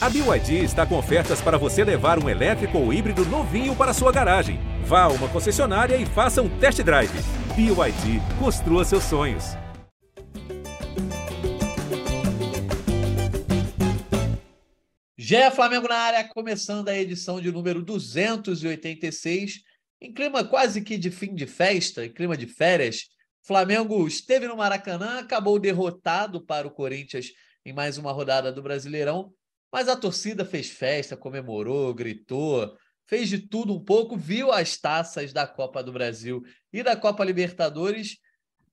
A BYD está com ofertas para você levar um elétrico ou híbrido novinho para sua garagem. Vá a uma concessionária e faça um test drive. BYD, construa seus sonhos. Gé Flamengo na área, começando a edição de número 286. Em clima quase que de fim de festa, em clima de férias, Flamengo esteve no Maracanã, acabou derrotado para o Corinthians em mais uma rodada do Brasileirão, mas a torcida fez festa, comemorou, gritou, fez de tudo um pouco, viu as taças da Copa do Brasil e da Copa Libertadores.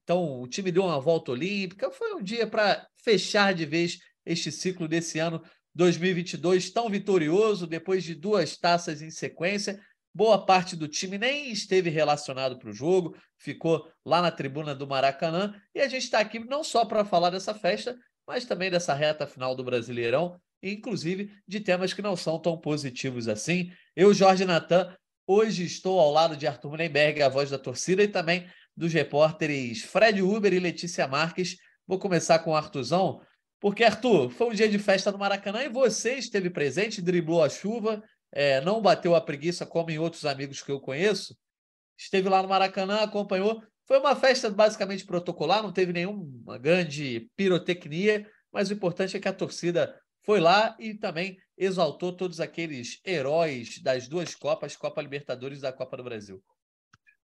Então, o time deu uma volta olímpica. Foi um dia para fechar de vez este ciclo desse ano 2022 tão vitorioso, depois de duas taças em sequência. Boa parte do time nem esteve relacionado para o jogo, ficou lá na tribuna do Maracanã. E a gente está aqui não só para falar dessa festa, mas também dessa reta final do Brasileirão, inclusive de temas que não são tão positivos assim. Eu, Jorge Natan, hoje estou ao lado de Arthur Mullenberg, a voz da torcida, e também dos repórteres Fred Uber e Letícia Marques. Vou começar com o Artuzão, porque, Arthur, foi um dia de festa no Maracanã e você esteve presente, driblou a chuva, é, não bateu a preguiça como em outros amigos que eu conheço. Esteve lá no Maracanã, acompanhou. Foi uma festa basicamente protocolar, não teve nenhuma grande pirotecnia, mas o importante é que a torcida foi lá e também exaltou todos aqueles heróis das duas Copas, Copa Libertadores e da Copa do Brasil.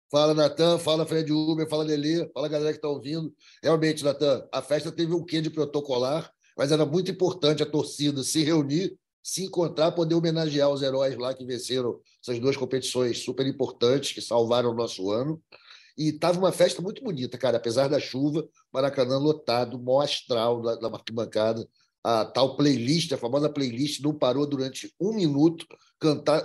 Fala, Natan, fala, Fred Uber, fala, Lelê, fala, galera que está ouvindo. Realmente, Natan, a festa teve um quê de protocolar, mas era muito importante a torcida se reunir, se encontrar, poder homenagear os heróis lá que venceram essas duas competições super importantes, que salvaram o nosso ano. E estava uma festa muito bonita, cara, apesar da chuva, Maracanã lotado, mó astral da, da arquibancada. A tal playlist, a famosa playlist, não parou durante um minuto,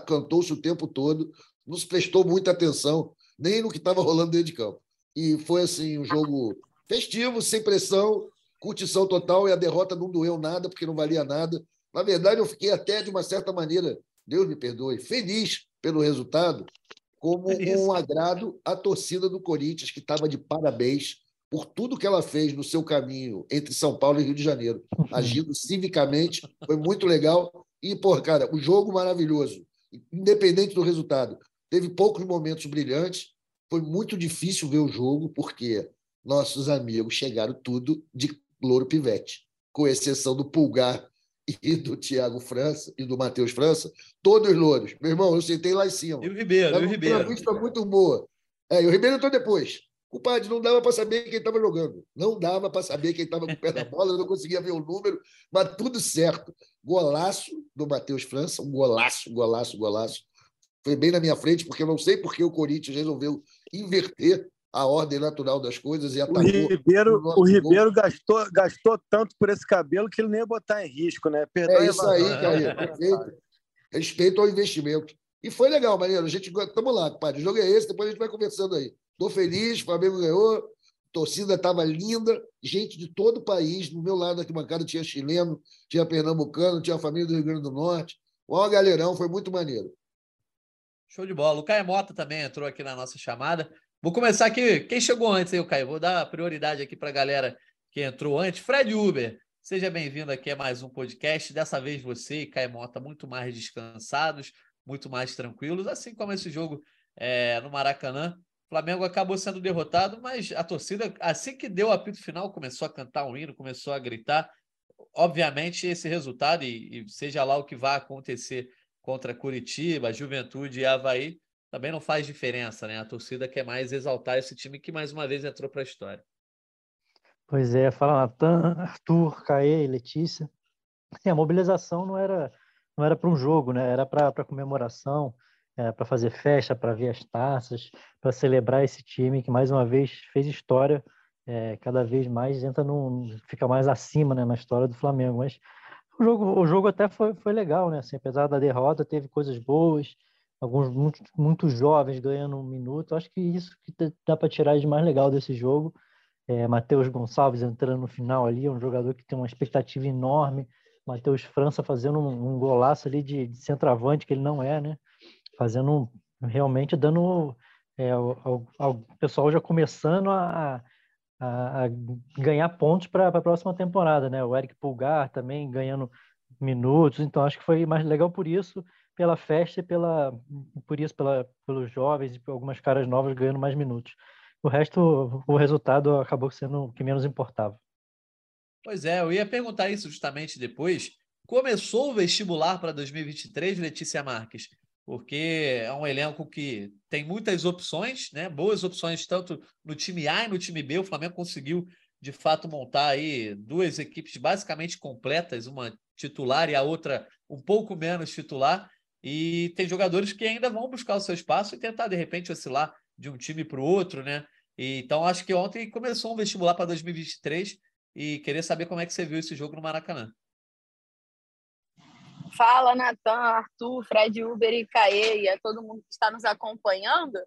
cantou-se o tempo todo, nos prestou muita atenção, nem no que estava rolando dentro de campo. E foi assim um jogo festivo, sem pressão, curtição total, e a derrota não doeu nada, porque não valia nada. Na verdade, eu fiquei até, de uma certa maneira, Deus me perdoe, feliz pelo resultado, como é um agrado à torcida do Corinthians, que estava de parabéns por tudo que ela fez no seu caminho entre São Paulo e Rio de Janeiro, agindo civicamente, foi muito legal. E, pô, cara, o jogo maravilhoso, independente do resultado. Teve poucos momentos brilhantes, foi muito difícil ver o jogo, porque nossos amigos chegaram tudo de louro pivete, com exceção do Pulgar e do Thiago França e do Matheus França, todos louros. Meu irmão, eu sentei lá em cima. E o Ribeiro, e o Ribeiro. Uma vista muito boa. É, e o Ribeiro entrou depois. O padre não dava para saber quem estava jogando. Não dava para saber quem estava com o pé da bola, eu não conseguia ver o número, mas tudo certo. Golaço do Matheus França, um golaço, golaço, golaço. Foi bem na minha frente, porque eu não sei por que o Corinthians resolveu inverter a ordem natural das coisas e atacou. O Ribeiro, o Ribeiro gastou, gastou tanto por esse cabelo que ele nem ia botar em risco, né? Perdão é isso aí, cara. Perfeito. Respeito ao investimento. E foi legal, Mariano. A gente estamos lá, compadre. O jogo é esse, depois a gente vai conversando aí. Estou feliz, o Flamengo ganhou, torcida estava linda, gente de todo o país. No meu lado da arquibancada tinha chileno, tinha pernambucano, tinha a família do Rio Grande do Norte. Ó, galerão, foi muito maneiro. Show de bola. O Caio Mota também entrou aqui na nossa chamada. Vou começar aqui. Quem chegou antes aí, Caio? Vou dar prioridade aqui para a galera que entrou antes. Fred Uber, seja bem-vindo aqui a mais um podcast. Dessa vez você e Caio Mota muito mais descansados, muito mais tranquilos, assim como esse jogo é, no Maracanã. Flamengo acabou sendo derrotado, mas a torcida, assim que deu o apito final, começou a cantar um hino, começou a gritar. Obviamente, esse resultado, e, e seja lá o que vai acontecer contra Curitiba, Juventude e Havaí, também não faz diferença, né? A torcida quer mais exaltar esse time que mais uma vez entrou para a história. Pois é, fala Natan, Arthur, Caê e Letícia. Assim, a mobilização não era não era para um jogo, né? Era para comemoração, para fazer festa, para ver as taças, para celebrar esse time que mais uma vez fez história, é, cada vez mais entra num, fica mais acima, né, na história do Flamengo. Mas o jogo, o jogo até foi, foi legal, né? Assim, apesar da derrota, teve coisas boas alguns muito, muito jovens ganhando um minuto. Acho que isso que dá para tirar de mais legal desse jogo. É, Matheus Gonçalves entrando no final ali, é um jogador que tem uma expectativa enorme. Matheus França fazendo um, um, golaço ali de, de, centroavante, que ele não é, né? Fazendo realmente dando é, pessoal já começando a, a, a ganhar pontos para a próxima temporada, né? O Eric Pulgar também ganhando minutos. Então acho que foi mais legal por isso, pela festa e pela, por isso, pela, pelos jovens e por algumas caras novas ganhando mais minutos. O resto, o resultado acabou sendo o que menos importava. Pois é, eu ia perguntar isso justamente depois. Começou o vestibular para 2023, Letícia Marques? Porque é um elenco que tem muitas opções, né? Boas opções tanto no time A e no time B. O Flamengo conseguiu de fato montar aí duas equipes basicamente completas, uma titular e a outra um pouco menos titular. E tem jogadores que ainda vão buscar o seu espaço e tentar, de repente, oscilar de um time para o outro, né? E, então, acho que ontem começou um vestibular para 2023 e queria saber como é que você viu esse jogo no Maracanã. Fala, Natan, Arthur, Fred Uber e Caê, e a todo mundo que está nos acompanhando.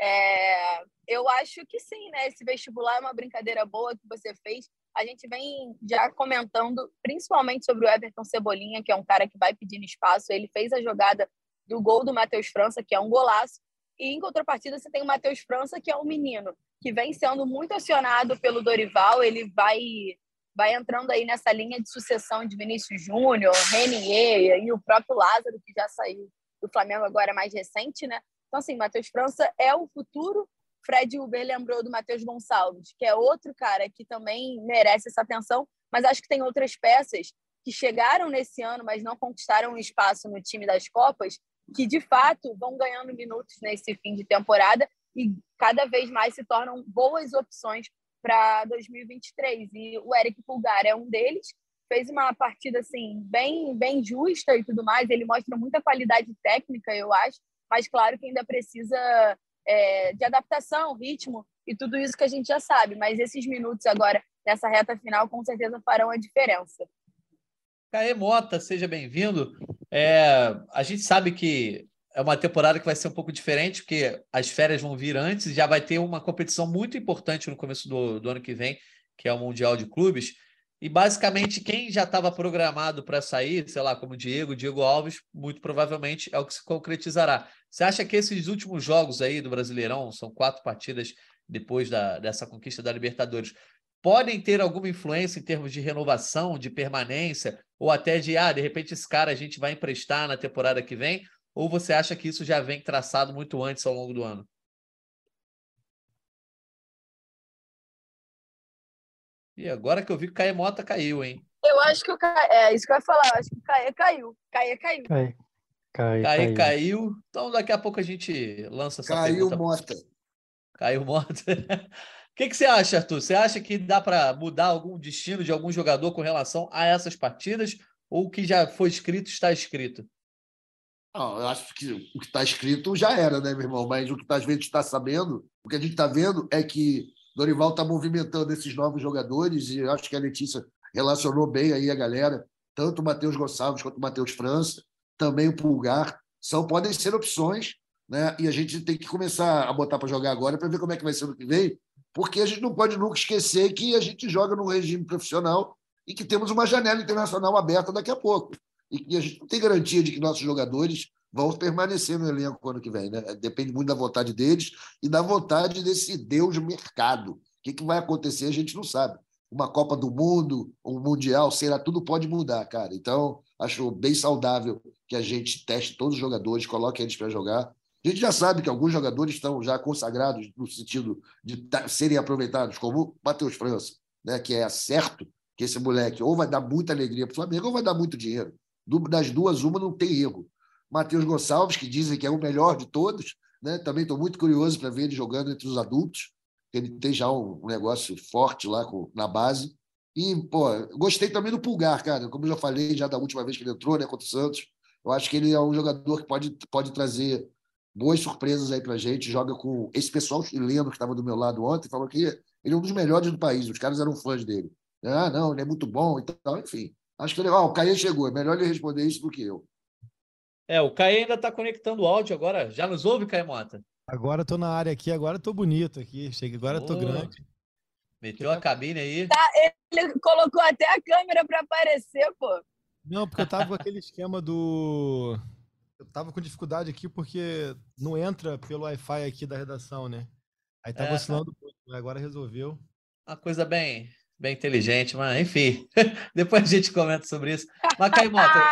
É, eu acho que sim, né? Esse vestibular é uma brincadeira boa que você fez. A gente vem já comentando, principalmente sobre o Everton Cebolinha, que é um cara que vai pedindo espaço. Ele fez a jogada do gol do Matheus França, que é um golaço. E em contrapartida, você tem o Matheus França, que é um menino que vem sendo muito acionado pelo Dorival. Ele vai vai entrando aí nessa linha de sucessão de Vinícius Júnior, Renier e o próprio Lázaro, que já saiu do Flamengo agora mais recente, né? Então, assim, Matheus França é o futuro. Fred Uber lembrou do Matheus Gonçalves, que é outro cara que também merece essa atenção, mas acho que tem outras peças que chegaram nesse ano, mas não conquistaram um espaço no time das Copas, que de fato vão ganhando minutos nesse fim de temporada e cada vez mais se tornam boas opções para 2023. E o Eric Pulgar é um deles. Fez uma partida assim bem bem justa e tudo mais. Ele mostra muita qualidade técnica, eu acho, mas claro que ainda precisa é, de adaptação, ritmo e tudo isso que a gente já sabe. Mas esses minutos agora nessa reta final com certeza farão a diferença. Caê Mota, seja bem-vindo. É, a gente sabe que é uma temporada que vai ser um pouco diferente, porque as férias vão vir antes e já vai ter uma competição muito importante no começo do, do ano que vem, que é o Mundial de Clubes. E basicamente quem já estava programado para sair, sei lá, como Diego, Diego Alves, muito provavelmente é o que se concretizará. Você acha que esses últimos jogos aí do Brasileirão, são quatro partidas depois da, dessa conquista da Libertadores, podem ter alguma influência em termos de renovação, de permanência, ou até de, ah, de repente esse cara a gente vai emprestar na temporada que vem? Ou você acha que isso já vem traçado muito antes ao longo do ano? E agora que eu vi que o Caê Mota caiu, hein? Eu acho que o Caê, é isso que eu ia falar, eu acho que o Caê caiu. Caê caiu. Caê, Caê, Caê caiu. caiu. Então daqui a pouco a gente lança essa caiu pergunta. Mota. Caiu Mota. O que, que você acha, Arthur? Você acha que dá para mudar algum destino de algum jogador com relação a essas partidas? Ou o que já foi escrito está escrito? Não, eu acho que o que está escrito já era, né, meu irmão? Mas o que a gente está sabendo, o que a gente está vendo é que Dorival está movimentando esses novos jogadores e acho que a Letícia relacionou bem aí a galera, tanto o Matheus Gonçalves quanto o Matheus França, também o Pulgar, são podem ser opções, né? E a gente tem que começar a botar para jogar agora para ver como é que vai ser no que vem, porque a gente não pode nunca esquecer que a gente joga num regime profissional e que temos uma janela internacional aberta daqui a pouco e que a gente não tem garantia de que nossos jogadores vão permanecer no elenco ano que vem. Né? Depende muito da vontade deles e da vontade desse Deus mercado. O que, que vai acontecer, a gente não sabe. Uma Copa do Mundo, um Mundial, será tudo pode mudar, cara. Então, acho bem saudável que a gente teste todos os jogadores, coloque eles para jogar. A gente já sabe que alguns jogadores estão já consagrados no sentido de serem aproveitados, como Matheus França, né? que é certo que esse moleque ou vai dar muita alegria para o Flamengo ou vai dar muito dinheiro das duas, uma não tem erro. Matheus Gonçalves, que dizem que é o melhor de todos, né? também estou muito curioso para ver ele jogando entre os adultos, ele tem já um, negócio forte lá com, na base. E, pô, gostei também do Pulgar, cara, como eu já falei já da última vez que ele entrou né, contra o Santos. Eu acho que ele é um jogador que pode, pode trazer boas surpresas aí para gente. Joga com esse pessoal chileno que estava do meu lado ontem, falou que ele é um dos melhores do país, os caras eram fãs dele. Ah, não, ele é muito bom e tal, enfim. Acho que legal. O Caê chegou. É melhor ele responder isso do que eu. É, o Caê ainda está conectando o áudio agora. Já nos ouve, Caê Mota? Agora estou na área aqui, agora estou bonito aqui. Cheguei, agora estou grande. Meteu a cabine aí. Tá, ele colocou até a câmera para aparecer, pô. Não, porque eu tava com aquele esquema do. Eu tava com dificuldade aqui porque não entra pelo Wi-Fi aqui da redação, né? Aí tava é. oscilando, agora resolveu. Uma coisa bem, bem inteligente, mas enfim, depois a gente comenta sobre isso. Mas, Caimota,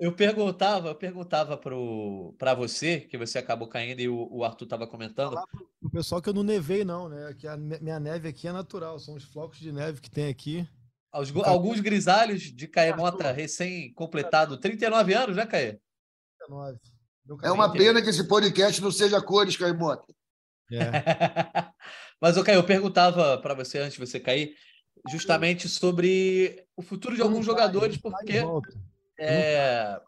eu perguntava, eu perguntava para você, que você acabou caindo e o, o Arthur estava comentando. O pessoal que eu não nevei, não, né? Que a minha neve aqui é natural, são os flocos de neve que tem aqui. alguns grisalhos de Caemota recém-completado, 39 anos, né, Caê? 39. É uma pena que esse podcast não seja cores, Caemota. É. Mas, ok, eu perguntava para você antes de você cair, justamente sobre o futuro de alguns jogadores, porque. É...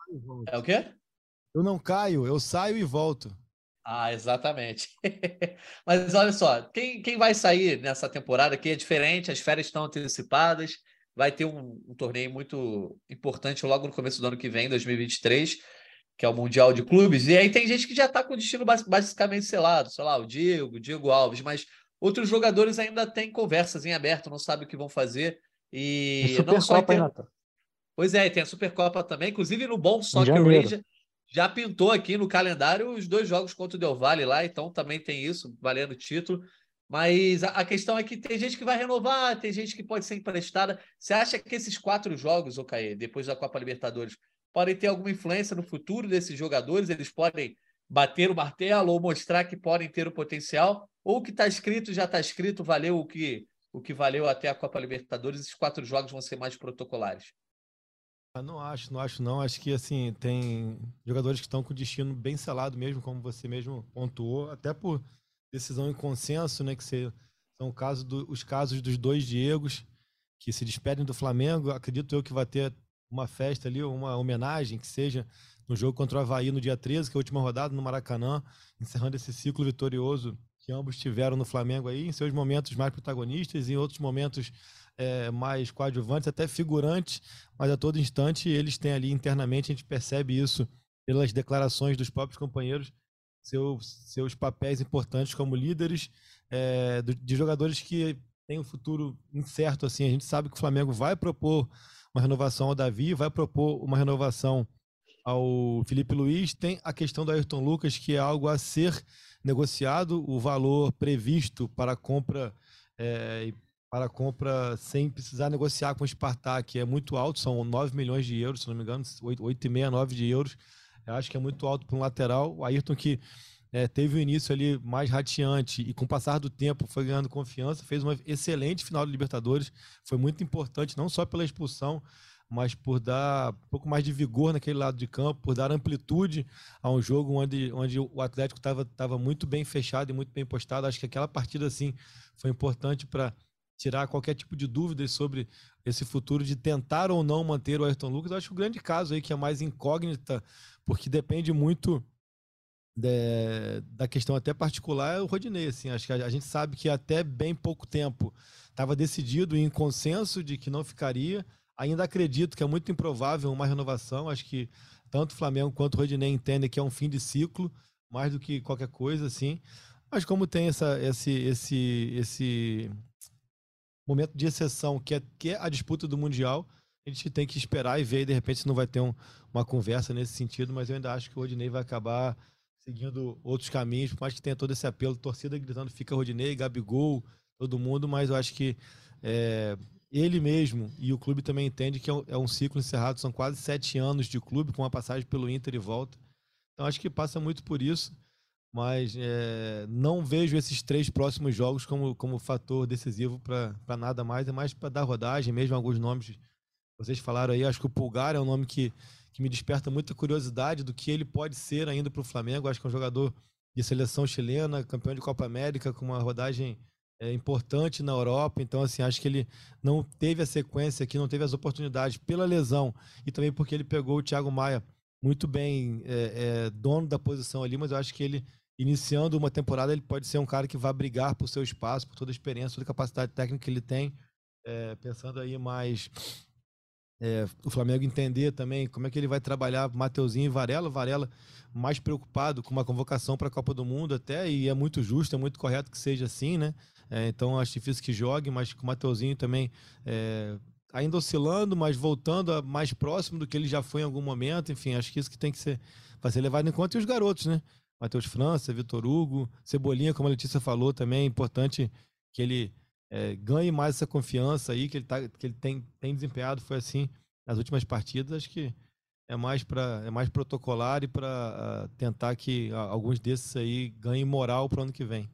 é o quê? Eu não caio, eu saio e volto. Ah, exatamente. Mas olha só, quem, quem vai sair nessa temporada aqui é diferente, as férias estão antecipadas, vai ter um, um torneio muito importante logo no começo do ano que vem, 2023, que é o Mundial de Clubes, e aí tem gente que já está com o destino basicamente selado, sei lá, o Diego, o Diego Alves, mas outros jogadores ainda têm conversas em aberto, não sabem o que vão fazer. E não só tem... Pois é, tem a Supercopa também, inclusive no bom Soccer Ranger já pintou aqui no calendário os dois jogos contra o Del Valle lá, então também tem isso, valendo título. Mas a, questão é que tem gente que vai renovar, tem gente que pode ser emprestada. Você acha que esses quatro jogos, Okaê, depois da Copa Libertadores, podem ter alguma influência no futuro desses jogadores? Eles podem bater o martelo ou mostrar que podem ter o potencial? Ou o que está escrito já está escrito, valeu o que, o que valeu até a Copa Libertadores, esses quatro jogos vão ser mais protocolares? Ah, não acho, não acho não. Acho que assim, tem jogadores que estão com o destino bem selado mesmo, como você mesmo pontuou, até por decisão em consenso, né? Que se, são caso do, os casos dos dois Diegos que se despedem do Flamengo. Acredito eu que vai ter uma festa ali, uma homenagem que seja no jogo contra o Havaí no dia 13, que é a última rodada no Maracanã, encerrando esse ciclo vitorioso que ambos tiveram no Flamengo aí, em seus momentos mais protagonistas em outros momentos é, mais coadjuvantes, até figurantes, mas a todo instante eles têm ali internamente, a gente percebe isso pelas declarações dos próprios companheiros, seus, seus papéis importantes como líderes é, de jogadores que têm um futuro incerto. Assim, a gente sabe que o Flamengo vai propor uma renovação ao Davi, vai propor uma renovação ao Felipe Luiz. Tem a questão do Ayrton Lucas, que é algo a ser negociado, o valor previsto para compra é, para compra sem precisar negociar com o Spartak é muito alto, são 9 milhões de euros, se não me engano, 8,5, 9 de euros. Eu acho que é muito alto para um lateral. O Ayrton que é, teve o um início ali mais radiante e com o passar do tempo foi ganhando confiança, fez uma excelente final de Libertadores, foi muito importante, não só pela expulsão, mas por dar um pouco mais de vigor naquele lado de campo, por dar amplitude a um jogo onde, onde o Atlético estava muito bem fechado e muito bem postado. Acho que aquela partida assim foi importante para tirar qualquer tipo de dúvidas sobre esse futuro de tentar ou não manter o Ayrton Lucas. Eu acho que o grande caso aí que é mais incógnita, porque depende muito de, da questão até particular, é o Rodinei. Assim, acho que a, a gente sabe que até bem pouco tempo estava decidido em consenso de que não ficaria. Ainda acredito que é muito improvável uma renovação. Acho que tanto o Flamengo quanto o Rodinei entendem que é um fim de ciclo, mais do que qualquer coisa, assim. Mas como tem essa, esse, esse, esse momento de exceção, que é, que é a disputa do Mundial, a gente tem que esperar e ver, de repente, não vai ter um, uma conversa nesse sentido, mas eu ainda acho que o Rodinei vai acabar seguindo outros caminhos, por mais que tenha todo esse apelo, torcida gritando fica Rodinei, Gabigol, todo mundo, mas eu acho que é, ele mesmo e o clube também entende que é um, é um, ciclo encerrado, são quase sete anos de clube, com uma passagem pelo Inter e volta. Então acho que passa muito por isso mas é, não vejo esses três próximos jogos como, como fator decisivo para nada mais, é mais para dar rodagem, mesmo alguns nomes vocês falaram aí, acho que o Pulgar é um nome que, que me desperta muita curiosidade do que ele pode ser ainda para o Flamengo, acho que é um jogador de seleção chilena, campeão de Copa América, com uma rodagem é, importante na Europa, então assim, acho que ele não teve a sequência aqui, não teve as oportunidades pela lesão e também porque ele pegou o Thiago Maia muito bem é, é, dono da posição ali, mas eu acho que ele iniciando uma temporada, ele pode ser um cara que vai brigar por seu espaço, por toda a experiência, toda a capacidade técnica que ele tem. É, pensando aí mais é, o Flamengo entender também como é que ele vai trabalhar Mateuzinho e Varela. Varela mais preocupado com uma convocação para a Copa do Mundo até, e é muito justo, é muito correto que seja assim, né? É, então acho difícil que jogue, mas com o Mateuzinho também é, ainda oscilando, mas voltando a mais próximo do que ele já foi em algum momento. Enfim, acho que isso que tem que ser, vai ser levado em conta. E os garotos, né? Matheus França, Vitor Hugo, Cebolinha, como a Letícia falou também, é importante que ele é, ganhe mais essa confiança aí que ele, tá, que ele tem, tem desempenhado. Foi assim nas últimas partidas. Acho que é mais para é mais protocolar e para ah, tentar que uh, alguns desses aí ganhem moral para o ano que vem.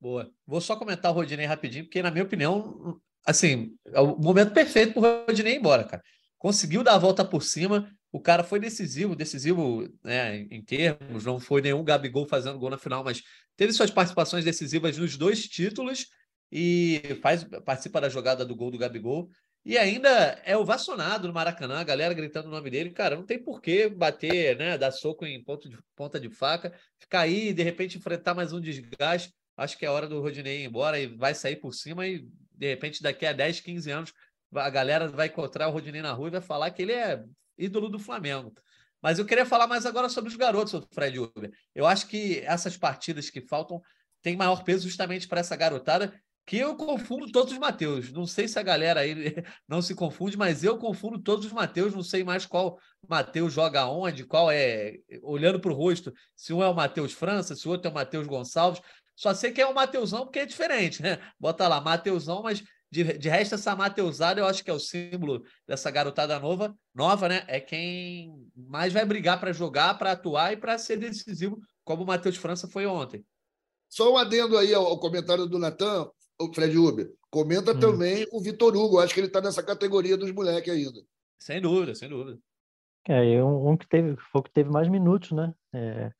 Boa. Vou só comentar o Rodinei rapidinho, porque, na minha opinião, assim, é o momento perfeito para o Rodinei ir embora, cara. Conseguiu dar a volta por cima, o cara foi decisivo, decisivo né, em termos, não foi nenhum Gabigol fazendo gol na final, mas teve suas participações decisivas nos dois títulos e faz participa da jogada do gol do Gabigol. E ainda é ovacionado no Maracanã, a galera gritando o nome dele. Cara, não tem por que bater, né? Dar soco em ponto de, ponta de faca, ficar aí de repente enfrentar mais um desgaste. Acho que é hora do Rodinei ir embora e vai sair por cima e de repente daqui a 10, 15 anos a galera vai encontrar o Rodinei na rua e vai falar que ele é ídolo do Flamengo. Mas eu queria falar mais agora sobre os garotos, o Fred Uber. Eu acho que essas partidas que faltam têm maior peso justamente para essa garotada que eu confundo todos os Mateus. Não sei se a galera aí não se confunde, mas eu confundo todos os Mateus. Não sei mais qual Mateus joga onde, qual é. Olhando para o rosto, se um é o Matheus França, se o outro é o Matheus Gonçalves. Só sei que é o Mateusão porque é diferente, né? Bota lá, Mateusão, mas de, de resto, essa Mateusada eu acho que é o símbolo dessa garotada nova, nova, né? É quem mais vai brigar para jogar, para atuar e para ser decisivo, como o Matheus França foi ontem. Só um adendo aí ao, comentário do Natan o Fred Uber, comenta hum. também o Vitor Hugo. Acho que ele está nessa categoria dos moleques ainda. Sem dúvida, sem dúvida. É, um, um que teve, foi que teve mais minutos, né? É,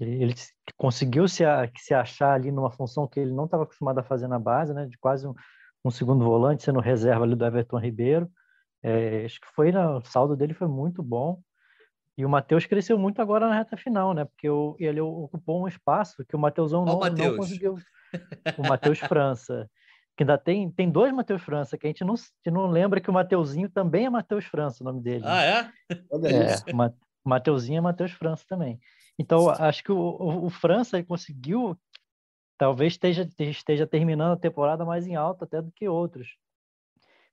ele conseguiu se, se achar ali numa função que ele não estava acostumado a fazer na base, né? De quase um, um segundo volante, sendo reserva ali do Everton Ribeiro. É, acho que foi, né, o saldo dele foi muito bom. E o Matheus cresceu muito agora na reta final, né? Porque o, ele ocupou um espaço que o Matheusão não, não conseguiu o Matheus França. Que ainda tem, tem dois Matheus França, que a gente não, gente não lembra que o Mateuzinho também é Matheus França, o nome dele. Ah, é? É, o Mateuzinho é Matheus França também. Então, acho que o, o, o França conseguiu, talvez esteja, esteja terminando a temporada mais em alta até do que outros.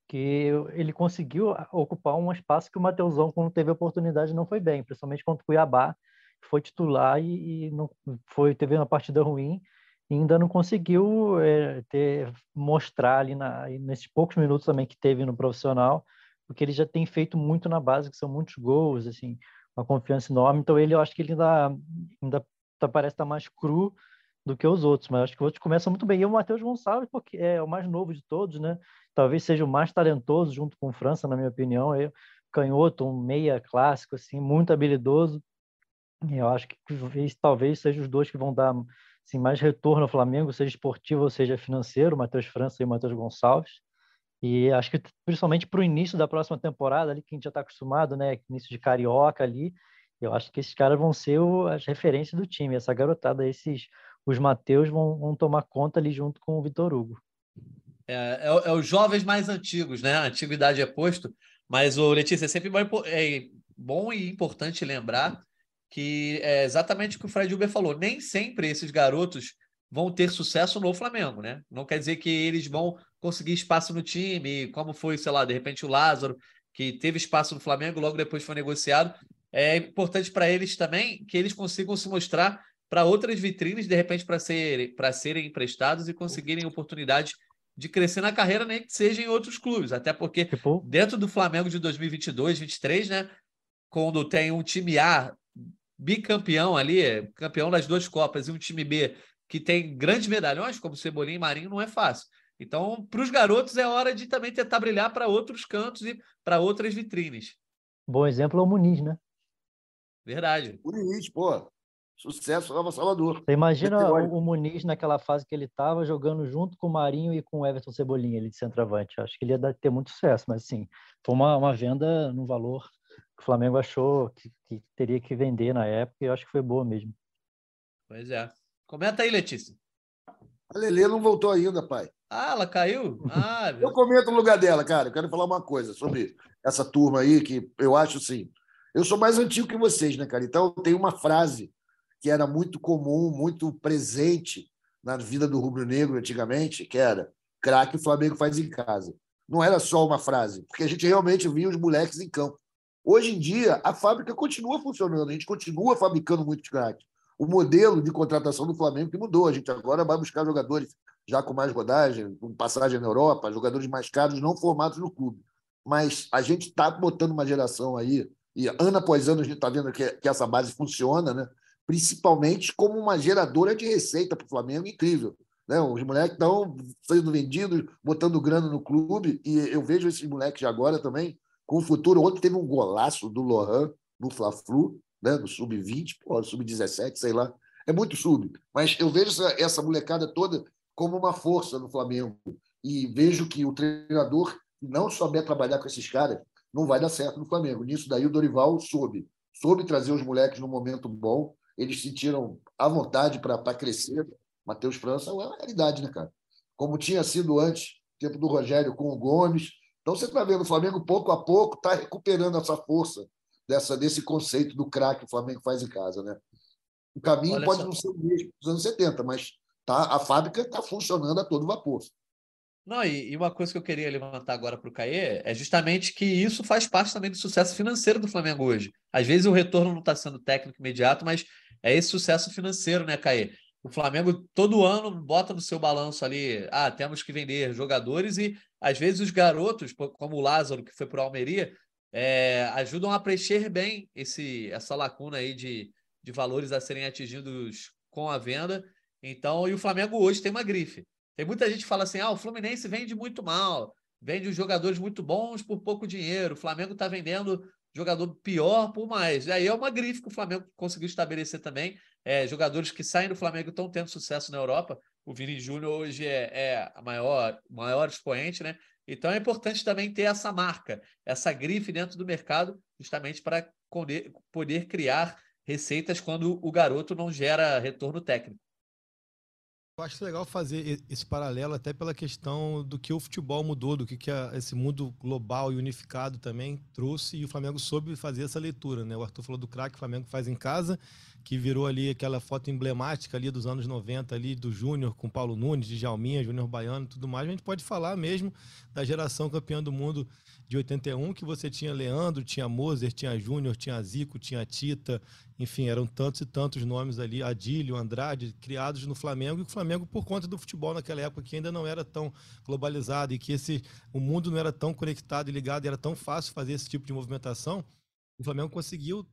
Que ele conseguiu ocupar um espaço que o Mateusão, quando teve oportunidade, não foi bem, principalmente contra o Cuiabá, foi titular e, e não foi teve uma partida ruim ainda não conseguiu é, ter, mostrar ali na, nesses poucos minutos também que teve no profissional, porque ele já tem feito muito na base, que são muitos gols, assim, uma confiança enorme. Então ele, eu acho que ele ainda, ainda tá, parece estar tá mais cru do que os outros, mas acho que os outros começam muito bem. E o Matheus Gonçalves, porque é o mais novo de todos, né? Talvez seja o mais talentoso junto com o França, na minha opinião. É canhoto, um meia clássico, assim, muito habilidoso. Eu acho que talvez, talvez seja os dois que vão dar assim, mais retorno ao Flamengo, seja esportivo ou seja financeiro, Matheus França e Matheus Gonçalves. E acho que principalmente para o início da próxima temporada, ali que a gente já está acostumado, né? Início de carioca ali, eu acho que esses caras vão ser o, as referências do time. Essa garotada, esses os Mateus vão, vão tomar conta ali junto com o Vitor Hugo. É, é, é, os jovens mais antigos, né? A antiguidade é posto, mas o Letícia é sempre bom, é bom e importante lembrar que é exatamente o que o Fred Uber falou. Nem sempre esses garotos vão ter sucesso no Flamengo, né? Não quer dizer que eles vão conseguir espaço no time, como foi, sei lá, de repente o Lázaro, que teve espaço no Flamengo, logo depois foi negociado. É importante para eles também que eles consigam se mostrar para outras vitrines, de repente, para ser, serem emprestados e conseguirem oportunidade de crescer na carreira, nem que seja em outros clubes. Até porque tipo? dentro do Flamengo de 2022, 2023, né? Quando tem um time A bicampeão ali, campeão das duas Copas, e um time B que tem grandes medalhões, como Cebolinha e Marinho, não é fácil. Então, para os garotos, é hora de também tentar brilhar para outros cantos e para outras vitrines. Bom exemplo é o Muniz, né? Verdade. Muniz, pô. Sucesso Nova Salvador. Você imagina o, o, Muniz naquela fase que ele estava jogando junto com o Marinho e com o Everton Cebolinha, ele de centroavante. Acho que ele ia ter muito sucesso, mas sim, foi uma, uma venda no valor o Flamengo achou que, que, teria que vender na época e eu acho que foi boa mesmo. Pois é. Comenta aí, Letícia. A Lelê não voltou ainda, pai. Ah, ela caiu? Ah, eu comento no lugar dela, cara. Eu quero falar uma coisa sobre essa turma aí, que eu acho assim. Eu sou mais antigo que vocês, né, cara? Então tem uma frase que era muito comum, muito presente na vida do rubro-negro antigamente, que era craque o Flamengo faz em casa. Não era só uma frase, porque a gente realmente via os moleques em campo. Hoje em dia, a fábrica continua funcionando, a gente continua fabricando muitos craques. O modelo de contratação do Flamengo que mudou, a gente agora vai buscar jogadores já com mais rodagem, com passagem na Europa, jogadores mais caros não formados no clube. Mas a gente está botando uma geração aí, e ano após ano a gente está vendo que, que essa base funciona, né? principalmente como uma geradora de receita para o Flamengo incrível. Né? Os moleques estão sendo vendidos, botando grana no clube, e eu vejo esses moleques agora também com o futuro. Ontem teve um golaço do Lohan no Fla-Flu, né? no Sub-20, Sub-17, sei lá. É muito sub. Mas eu vejo essa, essa molecada toda como uma força no Flamengo. E vejo que o treinador não souber trabalhar com esses caras, não vai dar certo no Flamengo. Nisso daí o Dorival soube. Soube trazer os moleques no momento bom. Eles sentiram à vontade para crescer. Matheus França é uma realidade, né, cara? Como tinha sido antes, tempo do Rogério com o Gomes. Então você está vendo o Flamengo, pouco a pouco, está recuperando essa força dessa, desse conceito do craque que o Flamengo faz em casa, né? O caminho Olha pode não ser o mesmo dos anos 70, mas tá, a fábrica está funcionando a todo vapor. Não, e, uma coisa que eu queria levantar agora para o Caê é justamente que isso faz parte também do sucesso financeiro do Flamengo hoje. Às vezes o retorno não está sendo técnico imediato, mas é esse sucesso financeiro, né, Caê? O Flamengo todo ano bota no seu balanço ali, ah, temos que vender jogadores e às vezes os garotos, como o Lázaro, que foi para o Almeria, é, ajudam a preencher bem esse, essa lacuna aí de, de valores a serem atingidos com a venda. Então, e o Flamengo hoje tem uma grife. Tem muita gente que fala assim: ah, o Fluminense vende muito mal, vende os jogadores muito bons por pouco dinheiro, o Flamengo está vendendo jogador pior por mais. E aí é uma grife que o Flamengo conseguiu estabelecer também. É, jogadores que saem do Flamengo estão tendo sucesso na Europa. O Vini Júnior hoje é, é a maior, maior expoente, né? Então é importante também ter essa marca, essa grife dentro do mercado, justamente para poder, poder criar receitas quando o garoto não gera retorno técnico. Eu acho legal fazer esse paralelo até pela questão do que o futebol mudou, do que, que a, esse mundo global e unificado também trouxe e o Flamengo soube fazer essa leitura, né? O Arthur falou do craque que o Flamengo faz em casa, que virou ali aquela foto emblemática ali dos anos 90 ali do Júnior com Paulo Nunes, de Jalminha, Júnior Baiano tudo mais. A gente pode falar mesmo da geração campeã do mundo de 81, que você tinha Leandro, tinha Moser, tinha Júnior, tinha Zico, tinha Tita, enfim, eram tantos e tantos nomes ali, Adílio, Andrade, criados no Flamengo, e o Flamengo, por conta do futebol naquela época, que ainda não era tão globalizado e que esse, o mundo não era tão conectado e ligado, e era tão fácil fazer esse tipo de movimentação, o Flamengo conseguiu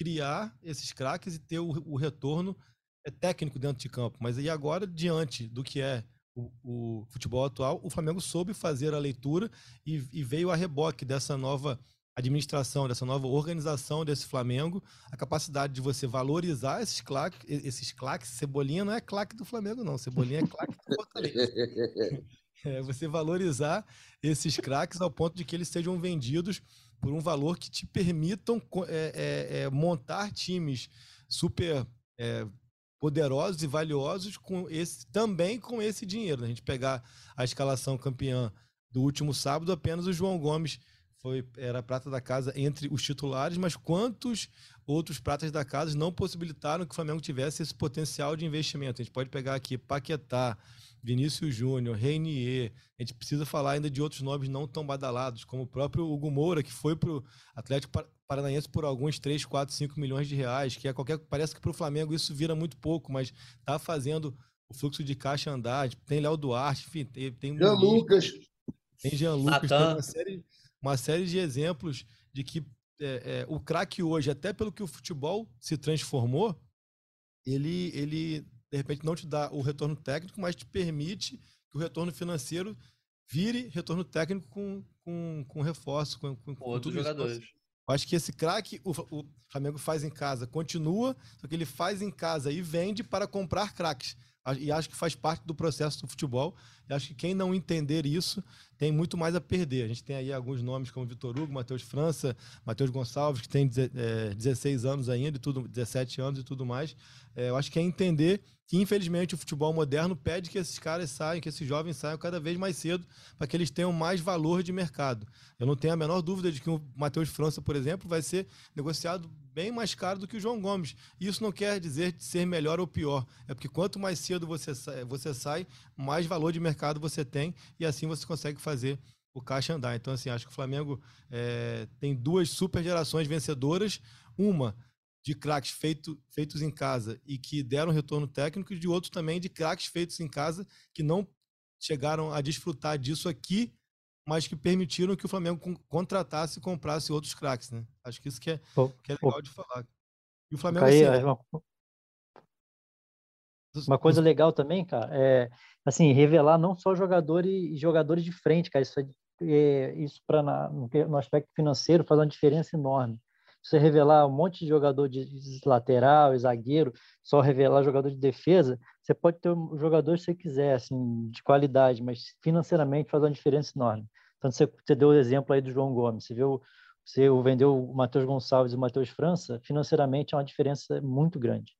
criar esses craques e ter o, o retorno é, técnico dentro de campo. Mas aí agora, diante do que é o, o, futebol atual, o Flamengo soube fazer a leitura e, e, veio a reboque dessa nova administração, dessa nova organização desse Flamengo, a capacidade de você valorizar esses claques, esses claques, Cebolinha não é claque do Flamengo não, Cebolinha é claque do Fortaleza. É, você valorizar esses craques ao ponto de que eles sejam vendidos por um valor que te permitam é, é, é montar times super é, poderosos e valiosos com esse também com esse dinheiro. Né? A gente pegar a escalação campeã do último sábado, apenas o João Gomes foi era prata da casa entre os titulares, mas quantos outros pratas da casa não possibilitaram que o Flamengo tivesse esse potencial de investimento? A gente pode pegar aqui Paquetá, Vinícius Júnior, Reinier. A gente precisa falar ainda de outros nomes não tão badalados, como o próprio Hugo Moura, que foi para o Atlético Paranaense por alguns 3, 4, 5 milhões de reais, que é qualquer. Parece que para o Flamengo isso vira muito pouco, mas está fazendo o fluxo de caixa andar. Tem Léo Duarte, enfim, tem. tem Jean Lucas. Tem Jean Lucas, tem uma série, uma série de exemplos de que é, é, o craque hoje, até pelo que o futebol se transformou, ele, ele de repente não te dá o retorno técnico, mas te permite que o retorno financeiro vire retorno técnico com, com, com reforço, com, com, com outros jogadores. Isso. Acho que esse craque o, o, Flamengo faz em casa continua, só que ele faz em casa e vende para comprar craques. E acho que faz parte do processo do futebol. E acho que quem não entender isso tem muito mais a perder. A gente tem aí alguns nomes como Vitor Hugo, Matheus França, Matheus Gonçalves, que tem é, 16 anos ainda, e tudo, 17 anos e tudo mais. É, eu acho que é entender que infelizmente o futebol moderno pede que esses caras saiam, que esses jovens saiam cada vez mais cedo para que eles tenham mais valor de mercado. Eu não tenho a menor dúvida de que o Matheus França, por exemplo, vai ser negociado bem mais caro do que o João Gomes. Isso não quer dizer ser melhor ou pior. É porque quanto mais cedo você sai, você sai, mais valor de mercado você tem e assim você consegue fazer o caixa andar. Então, assim, acho que o Flamengo é, tem duas super gerações vencedoras. Uma de craques feito, feitos em casa e que deram retorno técnico, e de outros também de craques feitos em casa que não chegaram a desfrutar disso aqui, mas que permitiram que o Flamengo contratasse e comprasse outros craques, né? Acho que isso que é, que é legal de falar. E o Flamengo Caí, assim, uma, uma coisa legal também, cara, é assim revelar não só jogadores jogadores de frente, cara. Isso é, é isso para no aspecto financeiro faz uma diferença enorme você revelar um monte de jogador de, lateral, zagueiro, só revelar jogador de defesa, você pode ter o jogador que você quiser, assim, de qualidade, mas financeiramente faz uma diferença enorme. Então, você, você deu o exemplo aí do João Gomes, você viu, você vendeu o Matheus Gonçalves e o Matheus França, financeiramente é uma diferença muito grande.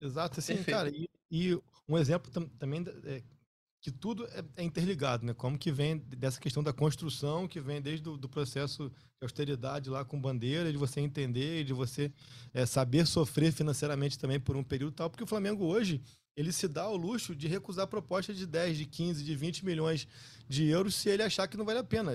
Exato, assim, Perfeito. cara, e, e, um exemplo tam, também é, que tudo é, é, interligado, né? Como que vem dessa questão da construção, que vem desde o do processo de austeridade lá com bandeira, de você entender, de você é, saber sofrer financeiramente também por um período tal, porque o Flamengo hoje, ele se dá ao luxo de recusar propostas de 10, de 15, de 20 milhões de euros se ele achar que não vale a pena.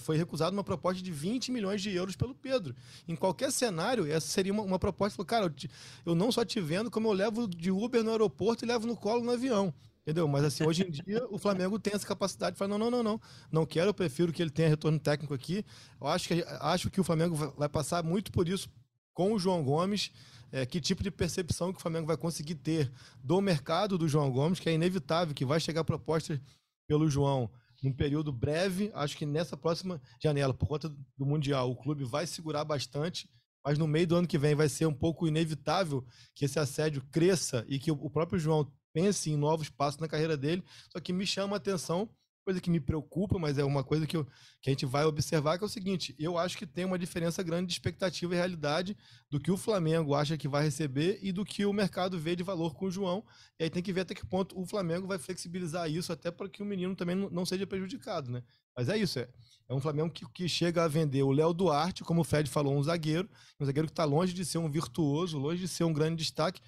Foi recusada uma proposta de 20 milhões de euros pelo Pedro. Em qualquer cenário, essa seria uma, uma proposta, cara, eu, te, eu não só te vendo, como eu levo de Uber no aeroporto e levo no colo no avião. Entendeu? Mas assim, hoje em dia o Flamengo tem essa capacidade de falar: não, não, não, não. Não quero, eu prefiro que ele tenha retorno técnico aqui. Eu acho que, acho que o Flamengo vai passar muito por isso com o João Gomes. É, que tipo de percepção que o Flamengo vai conseguir ter do mercado do João Gomes, que é inevitável, que vai chegar propostas pelo João num período breve. Acho que nessa próxima janela, por conta do Mundial, o clube vai segurar bastante mas no meio do ano que vem vai ser um pouco inevitável que esse assédio cresça e que o próprio João pense em novos passos na carreira dele. Só que me chama a atenção, coisa que me preocupa, mas é uma coisa que, eu, que a gente vai observar, que é o seguinte: eu acho que tem uma diferença grande de expectativa e realidade do que o Flamengo acha que vai receber e do que o mercado vê de valor com o João. E aí tem que ver até que ponto o Flamengo vai flexibilizar isso, até para que o menino também não seja prejudicado, né? Mas é isso, é, é um Flamengo que, que chega a vender o Léo Duarte, como o Fred falou, um zagueiro, um zagueiro que está longe de ser um virtuoso, longe de ser um grande destaque,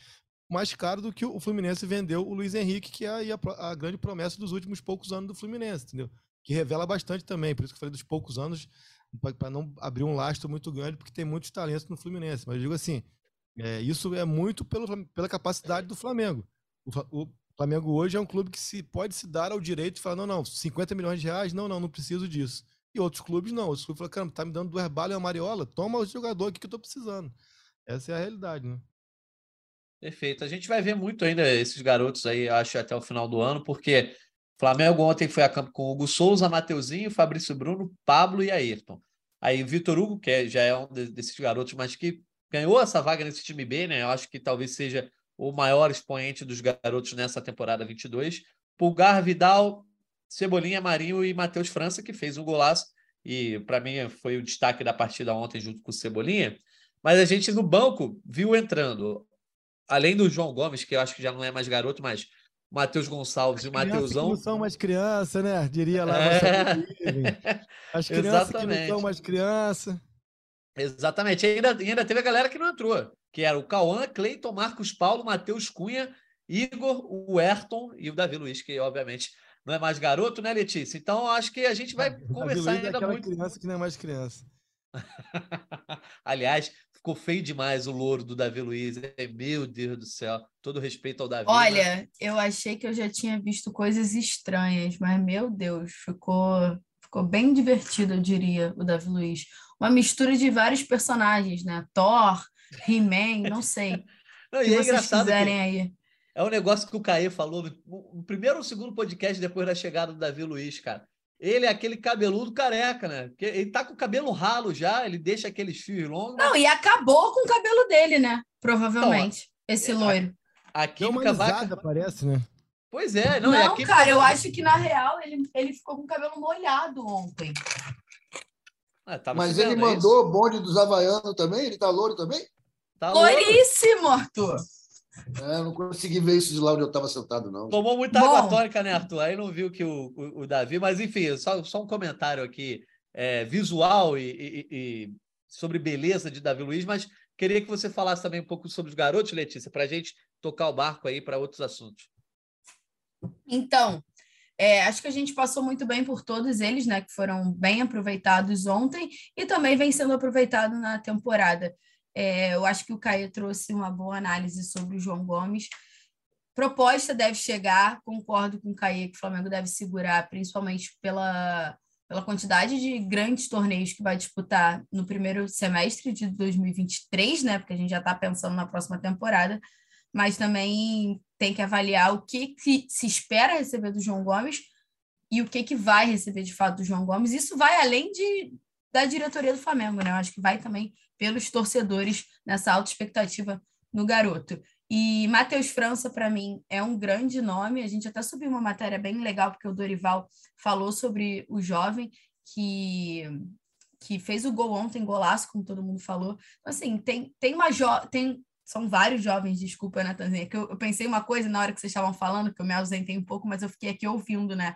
mais caro do que o Fluminense vendeu o Luiz Henrique, que é a, a, grande promessa dos últimos poucos anos do Fluminense, entendeu? Que revela bastante também, por isso que eu falei dos poucos anos, para não abrir um lastro muito grande, porque tem muitos talentos no Fluminense. Mas eu digo assim, é, isso é muito pelo, pela capacidade do Flamengo. O, o, Flamengo hoje é um clube que se pode se dar ao direito de falar, não, não, 50 milhões de reais, não, não, não preciso disso. E outros clubes não. Outros clubes falam, cara, tá me dando do herbal e a Mariola, toma o jogador aqui que eu tô precisando. Essa é a realidade, né? Perfeito. A gente vai ver muito ainda esses garotos aí, acho, até o final do ano, porque Flamengo ontem foi a campo com Hugo Souza, Mateuzinho, Fabrício Bruno, Pablo e Ayrton. Aí o Vitor Hugo, que é, já é um desses garotos, mas que ganhou essa vaga nesse time B, né? Eu acho que talvez seja o maior expoente dos garotos nessa temporada 22. Pulgar, Vidal, Cebolinha, Marinho e Matheus França, que fez um golaço. E para mim foi o destaque da partida ontem junto com o Cebolinha. Mas a gente no banco viu entrando além do João Gomes, que eu acho que já não é mais garoto, mas Matheus Gonçalves e o Matheusão. não são mais criança, né? Diria lá. É... As crianças que não são mais criança. Exatamente. E ainda, ainda teve a galera que não entrou, que era o Cauã, Cleiton, Marcos Paulo, Matheus Cunha, Igor, o Ayrton e o Davi Luiz, que obviamente não é mais garoto, né, Letícia? Então acho que a gente vai conversar é ainda é muito. criança que não é mais criança. Aliás, ficou feio demais o louro do Davi Luiz. Meu Deus do céu. Todo respeito ao Davi. Olha, né? eu achei que eu já tinha visto coisas estranhas, mas meu Deus, ficou, ficou bem divertido, eu diria, o Davi Luiz. Uma mistura de vários personagens, né? Thor, He-Man, não sei. Não, e é engraçado aí. É um negócio que o Caê falou no primeiro ou segundo podcast depois da chegada do Davi Luiz, cara. Ele é aquele cabeludo careca, né? Ele tá com o cabelo ralo já, ele deixa aqueles fios longos. Não, e acabou com o cabelo dele, né? Provavelmente, então, esse é, loiro. A, a química vai... parece, né? Pois é. Não, não cara, eu acho que na real ele, ele ficou com o cabelo molhado ontem. Ah, Mas ele mandou o bonde dos Havaianos também? Ele tá loiro também? Tá Loiríssimo, Arthur! É, não consegui ver isso de lá onde eu estava sentado, não. Tomou muita Bom. água tônica, né, Arthur? Aí não viu que o, o, o Davi, mas enfim, só, só um comentário aqui é, visual e, e, e, sobre beleza de Davi Luiz, mas queria que você falasse também um pouco sobre os garotos, Letícia, para a gente tocar o barco aí para outros assuntos. Então, é, acho que a gente passou muito bem por todos eles, né? Que foram bem aproveitados ontem e também vem sendo aproveitado na temporada. É, eu acho que o Caio trouxe uma boa análise sobre o João Gomes. Proposta deve chegar, concordo com o Caio que o Flamengo deve segurar, principalmente pela, pela quantidade de grandes torneios que vai disputar no primeiro semestre de 2023, né? Porque a gente já está pensando na próxima temporada, mas também tem que avaliar o que, que se espera receber do João Gomes e o que, que vai receber de fato do João Gomes. Isso vai além de, da diretoria do Flamengo, né? Eu acho que vai também pelos torcedores nessa alta expectativa no garoto. E Matheus França, para mim, é um grande nome. A gente até subiu uma matéria bem legal, porque o Dorival falou sobre o jovem que, que fez o gol ontem, golaço, como todo mundo falou. Então, assim, tem, tem uma jo tem são vários jovens, desculpa, Natanzinha, que eu, eu, pensei uma coisa na hora que vocês estavam falando, que eu me ausentei um pouco, mas eu fiquei aqui ouvindo, né?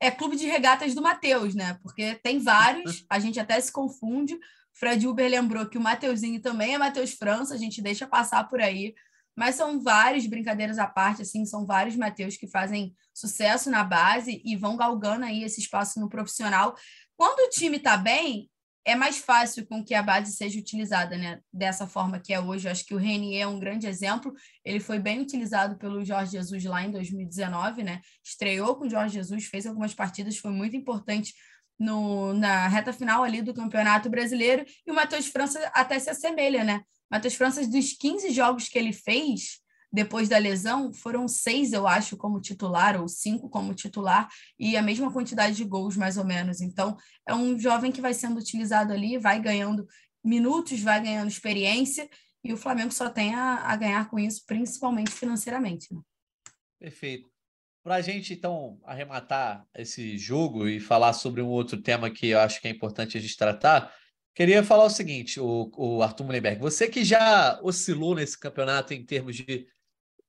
É clube de regatas do Matheus, né? Porque tem vários, a gente até se confunde. Fred Uber lembrou que o Mateuzinho também é Matheus França, a gente deixa passar por aí. Mas são vários, brincadeiras à parte, assim, são vários Mateus que fazem sucesso na base e vão galgando aí esse espaço no profissional. Quando o time está bem, é mais fácil com que a base seja utilizada, né? Dessa forma que é hoje. Eu acho que o Renier é um grande exemplo. Ele foi bem utilizado pelo Jorge Jesus lá em 2019, né? Estreou com o Jorge Jesus, fez algumas partidas, foi muito importante no, na reta final ali do Campeonato Brasileiro. E o Matheus França até se assemelha, né? Matheus França, dos 15 jogos que ele fez, depois da lesão, foram seis, eu acho, como titular, ou cinco como titular, e a mesma quantidade de gols, mais ou menos. Então, é um jovem que vai sendo utilizado ali, vai ganhando minutos, vai ganhando experiência, e o Flamengo só tem a, a ganhar com isso, principalmente financeiramente. Né? Perfeito. Para a gente, então, arrematar esse jogo e falar sobre um outro tema que eu acho que é importante a gente tratar, queria falar o seguinte, o, o Arthur Mullenberg, você que já oscilou nesse campeonato em termos de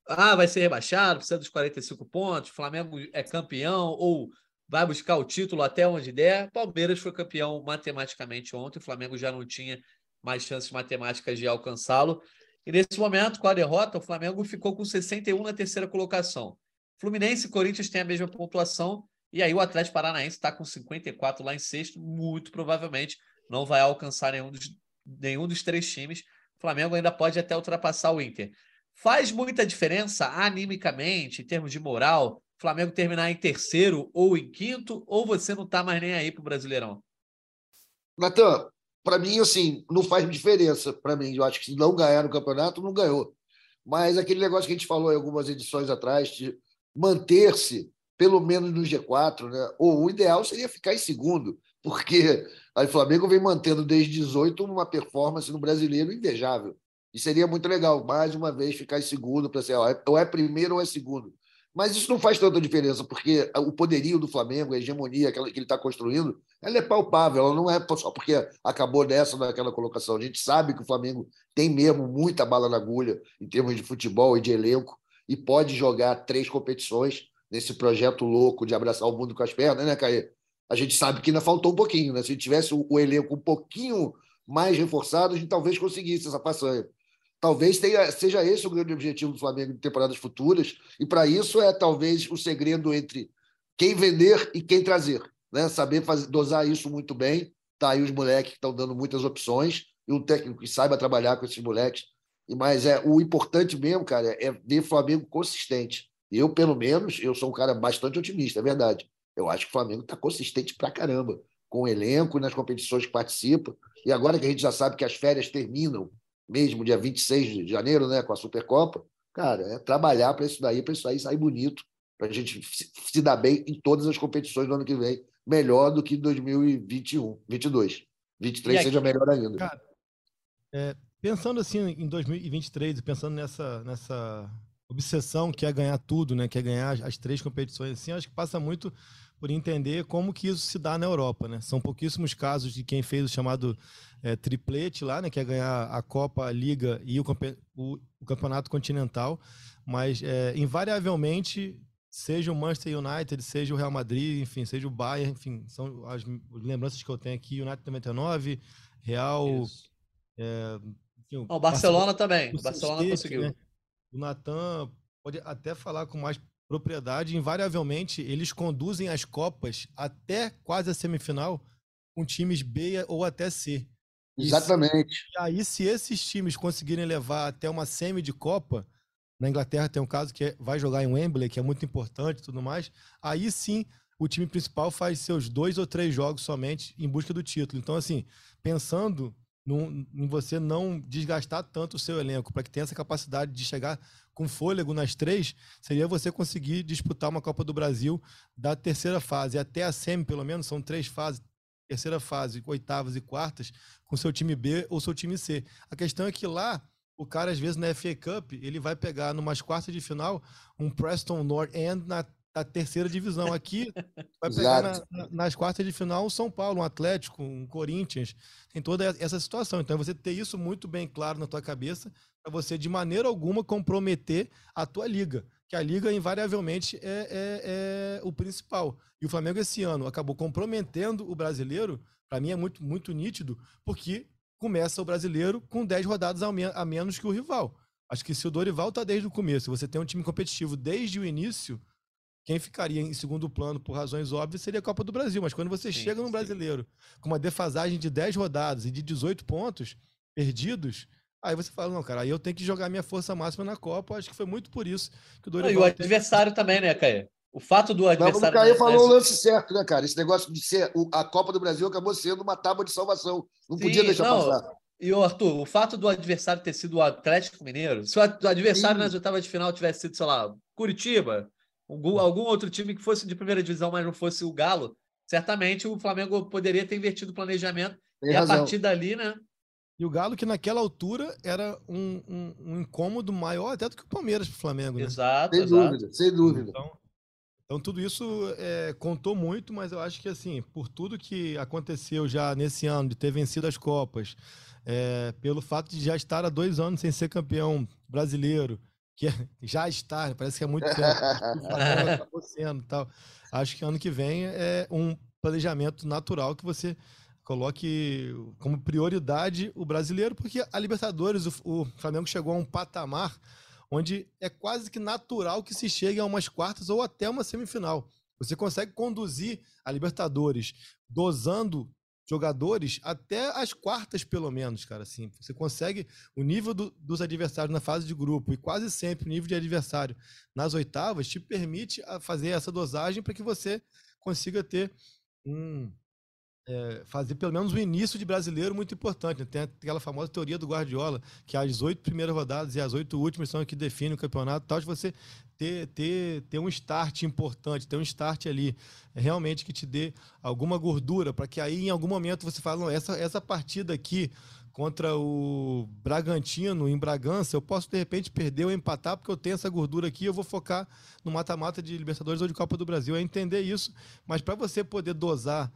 ah, vai ser rebaixado, precisa dos 45 pontos, Flamengo é campeão ou vai buscar o título até onde der. Palmeiras foi campeão matematicamente ontem, o Flamengo já não tinha mais chances matemáticas de alcançá-lo. E nesse momento, com a derrota, o Flamengo ficou com 61 na terceira colocação. Fluminense e Corinthians têm a mesma pontuação, e aí o Atlético Paranaense está com 54 lá em sexto, muito provavelmente não vai alcançar nenhum dos, nenhum dos três times. O Flamengo ainda pode até ultrapassar o Inter. Faz muita diferença animicamente, em termos de moral, Flamengo terminar em terceiro ou em quinto, ou você não está mais nem aí para o Brasileirão? Natan, para mim, assim, não faz diferença para mim. Eu acho que se não ganhar no campeonato, não ganhou. Mas aquele negócio que a gente falou em algumas edições atrás, de manter-se pelo menos no G4, né? Ou o ideal seria ficar em segundo, porque o Flamengo vem mantendo desde 18 uma performance no brasileiro invejável. E seria muito legal, mais uma vez, ficar em segundo para ser ou é primeiro ou é segundo. Mas isso não faz tanta diferença, porque o poderio do Flamengo, a hegemonia que ele está construindo, ela é palpável, ela não é só porque acabou dessa naquela colocação. A gente sabe que o Flamengo tem mesmo muita bala na agulha em termos de futebol e de elenco, e pode jogar três competições nesse projeto louco de abraçar o mundo com as pernas, né, Caê? A gente sabe que ainda faltou um pouquinho, né? Se tivesse o elenco um pouquinho mais reforçado, a gente talvez conseguisse essa façanha. Talvez tenha, seja esse o grande objetivo do Flamengo em temporadas futuras, e para isso é talvez o segredo entre quem vender e quem trazer. Né? Saber fazer, dosar isso muito bem. Tá aí os moleques que estão dando muitas opções, e um técnico que saiba trabalhar com esses moleques. Mas é o importante mesmo, cara, é ver o Flamengo consistente. Eu, pelo menos, eu sou um cara bastante otimista, é verdade. Eu acho que o Flamengo está consistente pra caramba, com o elenco nas competições que participa. E agora que a gente já sabe que as férias terminam mesmo dia 26 de janeiro, né, com a Supercopa, cara, é trabalhar para isso daí, para isso aí sair bonito, para a gente se dar bem em todas as competições do ano que vem, melhor do que 2021, 22. 23 seja melhor ainda. Cara, é, pensando assim em 2023 e pensando nessa, nessa obsessão que é ganhar tudo, né, que é ganhar as, as três competições, assim, acho que passa muito por entender como que isso se dá na Europa, né? São pouquíssimos casos de quem fez o chamado é, triplete lá, né? Que é ganhar a Copa, a Liga e o, o, o Campeonato Continental, mas é, invariavelmente seja o Manchester United, seja o Real Madrid, enfim, seja o Bayern, enfim, são as lembranças que eu tenho aqui, United 99, Real... É, enfim, o, o Barcelona, Barcelona também, o Barcelona State, conseguiu. Né? O Natan pode até falar com mais propriedade, invariavelmente eles conduzem as Copas até quase a semifinal com times B ou até C. Exatamente. E aí, se esses times conseguirem levar até uma semi de Copa, na Inglaterra tem um caso que é, vai jogar em Wembley, que é muito importante e tudo mais, aí sim o time principal faz seus dois ou três jogos somente em busca do título. Então, assim, pensando num, em você não desgastar tanto o seu elenco, para que tenha essa capacidade de chegar com fôlego nas três, seria você conseguir disputar uma Copa do Brasil da terceira fase até a semi, pelo menos, são três fases, terceira fase, oitavas e quartas, com seu time B ou seu time C. A questão é que lá, o cara, às vezes, na FA Cup, ele vai pegar numas quartas de final um Preston North End na da terceira divisão. Aqui vai pegar na, na, nas quartas de final um São Paulo, um Atlético, um Corinthians. Tem toda essa situação. Então, é você ter isso muito bem claro na tua cabeça para você, de maneira alguma, comprometer a tua liga. Que a liga, invariavelmente, é, é, é o principal. E o Flamengo, esse ano, acabou comprometendo o brasileiro. Para mim, é muito, muito nítido, porque começa o brasileiro com 10 rodadas a menos que o rival. Acho que se o Dorival está desde o começo, você tem um time competitivo desde o início, quem ficaria em segundo plano, por razões óbvias, seria a Copa do Brasil. Mas quando você sim, chega no brasileiro com uma defasagem de 10 rodadas e de 18 pontos perdidos, aí você fala, não, cara, aí eu tenho que jogar minha força máxima na Copa. Acho que foi muito por isso que o Dorival... E o adversário também, né, Caio? O fato do adversário... O Caio falou o lance certo, né, cara? Esse negócio de ser... A Copa do Brasil acabou sendo uma tábua de salvação. Não sim, podia deixar não. passar. E o Arthur, o fato do adversário ter sido o Atlético Mineiro, se o adversário Sim. nas oitavas de final tivesse sido, sei lá, Curitiba, algum, algum outro time que fosse de primeira divisão, mas não fosse o Galo, certamente o Flamengo poderia ter invertido o planejamento Tem e razão. a partir dali, né? E o Galo, que naquela altura era um, um, um incômodo maior até do que o Palmeiras para o Flamengo. Né? Exato, sem exato. dúvida, sem dúvida. Então, então tudo isso é, contou muito, mas eu acho que assim, por tudo que aconteceu já nesse ano, de ter vencido as Copas, é, pelo fato de já estar há dois anos sem ser campeão brasileiro, que é, já está, parece que é muito tempo, sendo, tal. Acho que ano que vem é um planejamento natural que você coloque como prioridade o brasileiro, porque a Libertadores, o, o Flamengo chegou a um patamar onde é quase que natural que se chegue a umas quartas ou até uma semifinal. Você consegue conduzir a Libertadores dosando jogadores até as quartas, pelo menos, cara. Assim, você consegue o nível do, dos adversários na fase de grupo e quase sempre o nível de adversário nas oitavas te permite fazer essa dosagem para que você consiga ter um, é, fazer pelo menos o início de brasileiro muito importante. Né? Tem aquela famosa teoria do Guardiola, que as oito primeiras rodadas e as oito últimas são que definem o campeonato, tal, de você ter, ter, ter um start importante, ter um start ali realmente que te dê alguma gordura, para que aí em algum momento você fale, não, essa, essa partida aqui contra o Bragantino em Bragança, eu posso de repente perder ou empatar porque eu tenho essa gordura aqui, eu vou focar no mata-mata de Libertadores ou de Copa do Brasil. É entender isso, mas para você poder dosar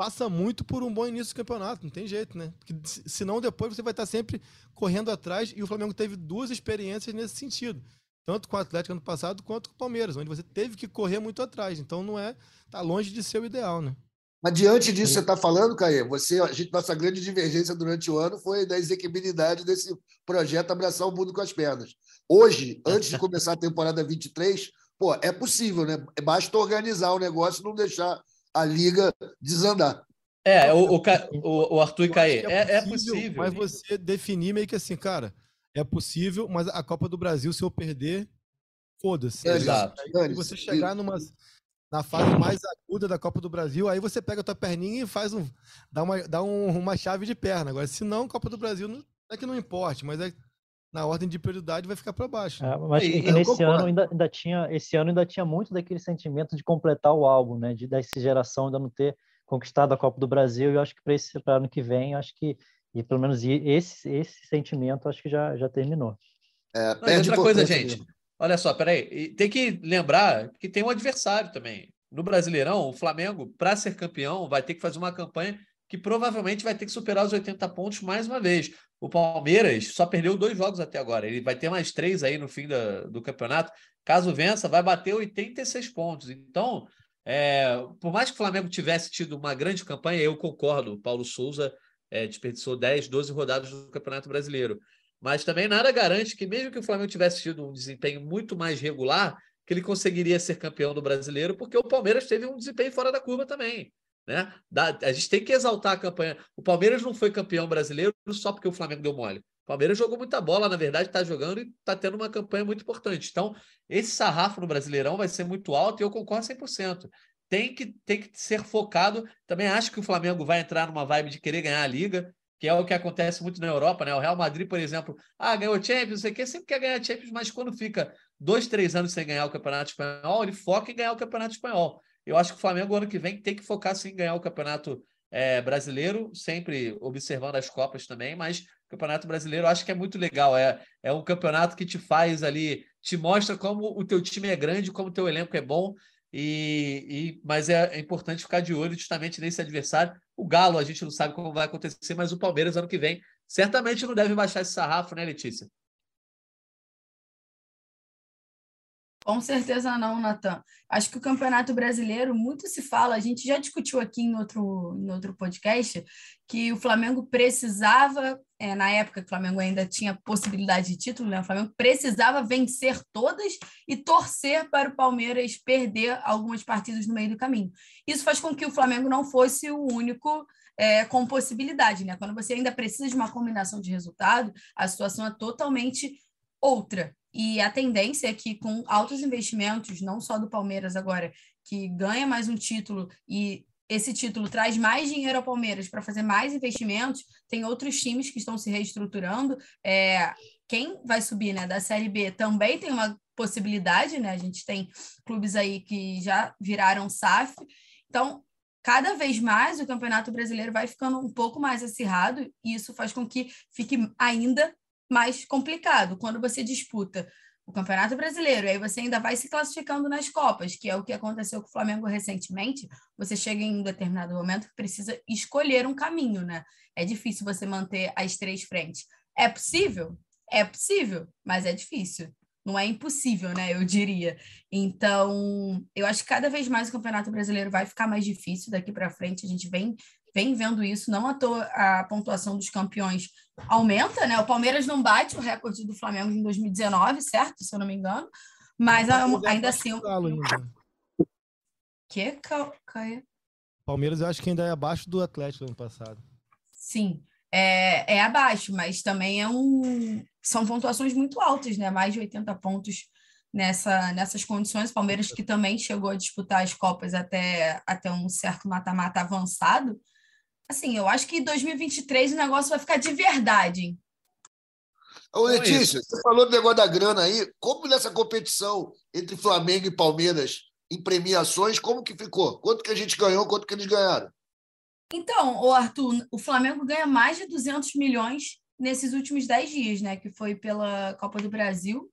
passa muito por um bom início do campeonato, não tem jeito, né? Porque senão depois você vai estar sempre correndo atrás e o Flamengo teve duas experiências nesse sentido. Tanto com o Atlético ano passado quanto com o Palmeiras, onde você teve que correr muito atrás. Então não é. tá longe de ser o ideal, né? Mas diante disso que você está falando, Caê, você, a gente, nossa grande divergência durante o ano foi da exequibilidade desse projeto abraçar o mundo com as pernas. Hoje, antes de começar a temporada 23, pô, é possível, né? Basta organizar o negócio e não deixar a liga desandar. É, o, o, o Arthur e Caê, é, é, é, possível. Mas você definir meio que assim, cara, é possível, mas a Copa do Brasil, se eu perder, foda-se. Exato. Se você chegar numa, na fase mais aguda da Copa do Brasil, aí você pega a tua perninha e faz um. dá uma, dá um, uma chave de perna. Agora, se não, Copa do Brasil não é que não importe, mas é na ordem de prioridade vai ficar para baixo. É, mas e, nesse ano ainda, ainda, tinha, esse ano ainda tinha muito daquele sentimento de completar o álbum, né? De dessa geração ainda não ter conquistado a Copa do Brasil. E eu acho que para esse para ano que vem, acho que e pelo menos esse esse sentimento acho que já já terminou. É, outra coisa, gente. Olha só, peraí. Tem que lembrar que tem um adversário também. No Brasileirão, o Flamengo, para ser campeão, vai ter que fazer uma campanha que provavelmente vai ter que superar os 80 pontos mais uma vez. O Palmeiras só perdeu dois jogos até agora. Ele vai ter mais três aí no fim da, do campeonato. Caso vença, vai bater 86 pontos. Então, é, por mais que o Flamengo tivesse tido uma grande campanha, eu concordo. O Paulo Souza é, desperdiçou 10, 12 rodadas do Campeonato Brasileiro. Mas também nada garante que, mesmo que o Flamengo tivesse tido um desempenho muito mais regular, que ele conseguiria ser campeão do brasileiro, porque o Palmeiras teve um desempenho fora da curva também. Né? a gente tem que exaltar a campanha. O Palmeiras não foi campeão brasileiro só porque o Flamengo deu mole. O Palmeiras jogou muita bola, na verdade, está jogando e está tendo uma campanha muito importante. Então, esse sarrafo no Brasileirão vai ser muito alto e eu concordo 100%. Tem que, tem que ser focado. Também acho que o Flamengo vai entrar numa vibe de querer ganhar a liga, que é o que acontece muito na Europa, né? O Real Madrid, por exemplo, ah, ganhou Champions, não sei o quê, sempre quer ganhar Champions, mas quando fica dois, três anos sem ganhar o Campeonato Espanhol, ele foca em ganhar o Campeonato Espanhol. Eu acho que o Flamengo, ano que vem, tem que focar sim em ganhar o Campeonato é, Brasileiro, sempre observando as Copas também, mas o Campeonato Brasileiro eu acho que é muito legal. É, é um campeonato que te faz ali, te mostra como o teu time é grande, como o teu elenco é bom. E, e, mas é, é, importante ficar de olho justamente nesse adversário. O Galo, a gente não sabe como vai acontecer, mas o Palmeiras, ano que vem, certamente não deve baixar esse sarrafo, né, Letícia? Com certeza não, Natan. Acho que o Campeonato Brasileiro, muito se fala, a gente já discutiu aqui em outro, em outro podcast, que o Flamengo precisava, é, na época que o Flamengo ainda tinha possibilidade de título, né? o Flamengo precisava vencer todas e torcer para o Palmeiras perder algumas partidas no meio do caminho. Isso faz com que o Flamengo não fosse o único é, com possibilidade, né? Quando você ainda precisa de uma combinação de resultado, a situação é totalmente outra. E a tendência é que, com altos investimentos, não só do Palmeiras agora, que ganha mais um título e esse título traz mais dinheiro ao Palmeiras para fazer mais investimentos, tem outros times que estão se reestruturando. É, quem vai subir né, da Série B também tem uma possibilidade, né? A gente tem clubes aí que já viraram SAF. Então, cada vez mais o Campeonato Brasileiro vai ficando um pouco mais acirrado, e isso faz com que fique ainda mais complicado. Quando você disputa o Campeonato Brasileiro, aí você ainda vai se classificando nas Copas, que é o que aconteceu com o Flamengo recentemente. Você chega em um determinado momento que precisa escolher um caminho, né? É difícil você manter as três frentes. É possível? É possível, mas é difícil. Não é impossível, né? Eu diria. Então, eu acho que cada vez mais o Campeonato Brasileiro vai ficar mais difícil daqui para frente. A gente vem vem vendo isso, não à toa a pontuação dos campeões aumenta, né? O Palmeiras não bate o recorde do Flamengo em 2019, certo? Se eu não me engano, mas ainda assim. O que, Caia? Palmeiras eu acho que ainda é abaixo do Atlético do ano passado. Sim, é, é abaixo, mas também é um. São pontuações muito altas, né? Mais de 80 pontos nessa, nessas condições. Palmeiras que também chegou a disputar as Copas até, até um certo mata-mata avançado. Assim, eu acho que em 2023 o negócio vai ficar de verdade. Ô, Letícia, você falou do negócio da grana aí. Como nessa competição entre Flamengo e Palmeiras em premiações, como que ficou? Quanto que a gente ganhou, quanto que eles ganharam? Então, o Arthur, o Flamengo ganha mais de 200 milhões nesses últimos 10 dias, né? Que foi pela Copa do Brasil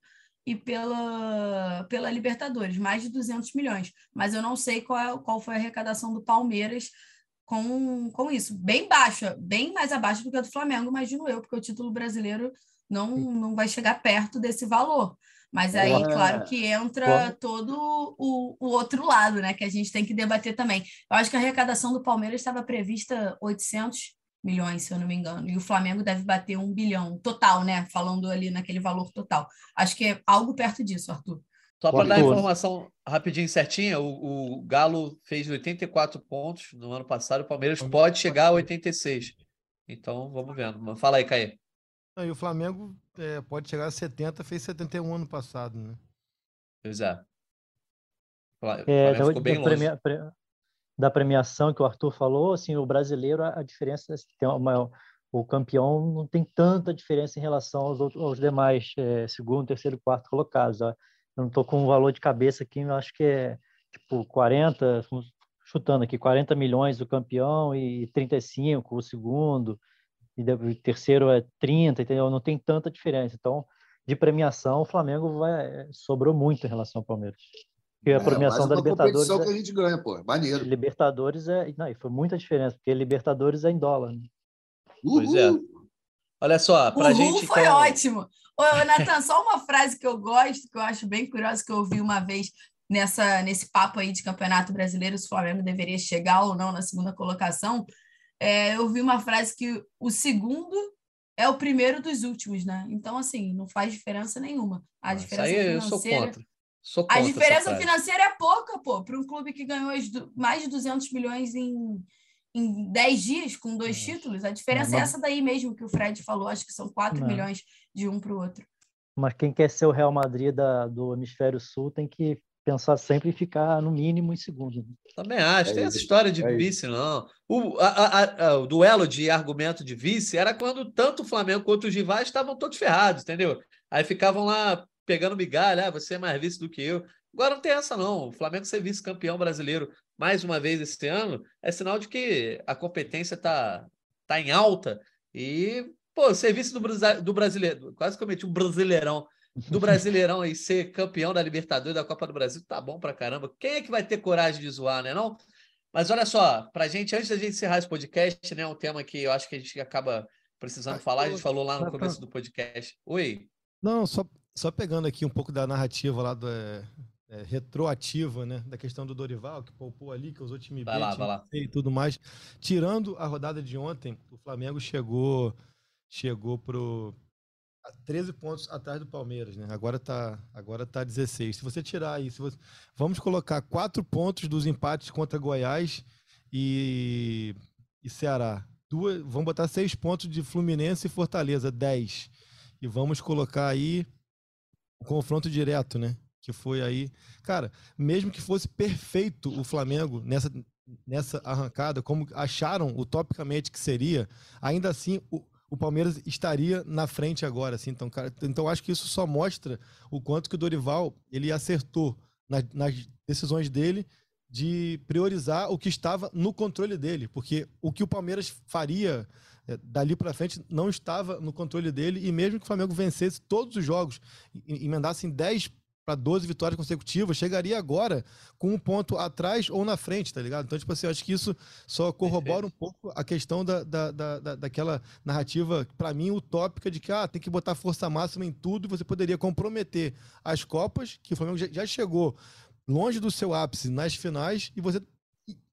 e pela, pela Libertadores, mais de 200 milhões. Mas eu não sei qual, é, qual foi a arrecadação do Palmeiras com, com isso. Bem baixa, bem mais abaixo do que a do Flamengo, imagino eu, porque o título brasileiro não, não vai chegar perto desse valor. Mas aí, é. claro que entra todo o, o outro lado, né? Que a gente tem que debater também. Eu acho que a arrecadação do Palmeiras estava prevista 800 milhões, se eu não me engano. E o Flamengo deve bater um bilhão total, né? Falando ali naquele valor total. Acho que é algo perto disso, Arthur. Só para dar informação rapidinho certinha, o, o, Galo fez 84 pontos no ano passado, o Palmeiras pode chegar a 86. Então, vamos vendo. Fala aí, Caê. E o Flamengo é, pode chegar a 70, fez 71 ano passado, né? Pois é. O é, da, ficou bem da, longe. Premia, da premiação que o Arthur falou, assim, o brasileiro, a, a diferença é tem uma, o campeão não tem tanta diferença em relação aos, outros, aos demais é, segundo, terceiro, quarto colocados. Ó eu não estou com um valor de cabeça aqui, eu acho que é tipo 40, chutando aqui, 40 milhões o campeão e 35 o segundo, e o terceiro é 30, entendeu? Não tem tanta diferença. Então, de premiação, o Flamengo vai, sobrou muito em relação ao Palmeiras. Porque a é, premiação é, da Libertadores. É, que a gente ganha, pô. Maneiro. Libertadores é. Não, foi muita diferença, porque Libertadores é em dólar. Né? Pois é. Olha só, para a gente. foi então... ótimo. Ô, Natan, só uma frase que eu gosto, que eu acho bem curiosa, que eu ouvi uma vez nessa, nesse papo aí de Campeonato Brasileiro, se o Flamengo deveria chegar ou não na segunda colocação. É, eu vi uma frase que o segundo é o primeiro dos últimos, né? Então, assim, não faz diferença nenhuma. A diferença isso aí eu sou contra. Sou A contra essa diferença financeira é pouca, pô, para um clube que ganhou mais de 200 milhões em, em 10 dias, com dois títulos. A diferença é mas- essa daí mesmo que o Fred falou. Acho que são 4 Não. milhões de um para o outro. Mas quem quer ser o Real Madrid da- do Hemisfério Sul tem que pensar sempre em ficar no mínimo em segundo. Também acho. É Tem isso, essa história de é isso. vice, não. O, a- a- a- o duelo de argumento de vice era quando tanto o Flamengo quanto os rivais estavam todos ferrados, entendeu? Aí ficavam lá pegando migalha, ah, você é mais vice do que eu. Agora não tem essa, não. O Flamengo ser vice-campeão brasileiro mais uma vez esse ano é sinal de que a competência está tá em alta. E, pô, ser vice do, do brasileiro, quase cometi um brasileirão do Brasileirão e ser campeão da Libertadores da Copa do Brasil, tá bom pra caramba. Quem é que vai ter coragem de zoar, né? Não? Mas olha só, pra gente, antes da gente encerrar esse podcast, né? Um tema que eu acho que a gente acaba precisando falar, a gente falou lá no começo do podcast. Oi. Não, só, só pegando aqui um pouco da narrativa lá do, é, retroativa, né? Da questão do Dorival, que poupou ali, que usou time Vai B, lá, time vai lá. C e tudo mais. Tirando a rodada de ontem, o Flamengo chegou chegou pro a 13 pontos atrás do Palmeiras, né? Agora tá, agora tá 16. Se você tirar aí, se você, vamos colocar quatro pontos dos empates contra Goiás e, e Ceará. Duas, vamos botar seis pontos de Fluminense e Fortaleza, 10. E vamos colocar aí o confronto direto, né? Que foi aí. Cara, mesmo que fosse perfeito o Flamengo nessa, nessa arrancada, como acharam utopicamente que seria, ainda assim o, o Palmeiras estaria na frente agora, assim. Então, cara, então acho que isso só mostra o quanto que o Dorival ele acertou na- nas decisões dele de priorizar o que estava no controle dele, porque o que o Palmeiras faria eh, dali para frente não estava no controle dele e mesmo que o Flamengo vencesse todos os jogos, e- emendasse em 10 para 12 vitórias consecutivas, chegaria agora com um ponto atrás ou na frente, tá ligado? Então, tipo assim, eu acho que isso só corrobora um pouco a questão da, da, da, da- daquela narrativa, para mim, utópica de que ah, tem que botar força máxima em tudo e você poderia comprometer as Copas, que o Flamengo já, já chegou longe do seu ápice nas finais e você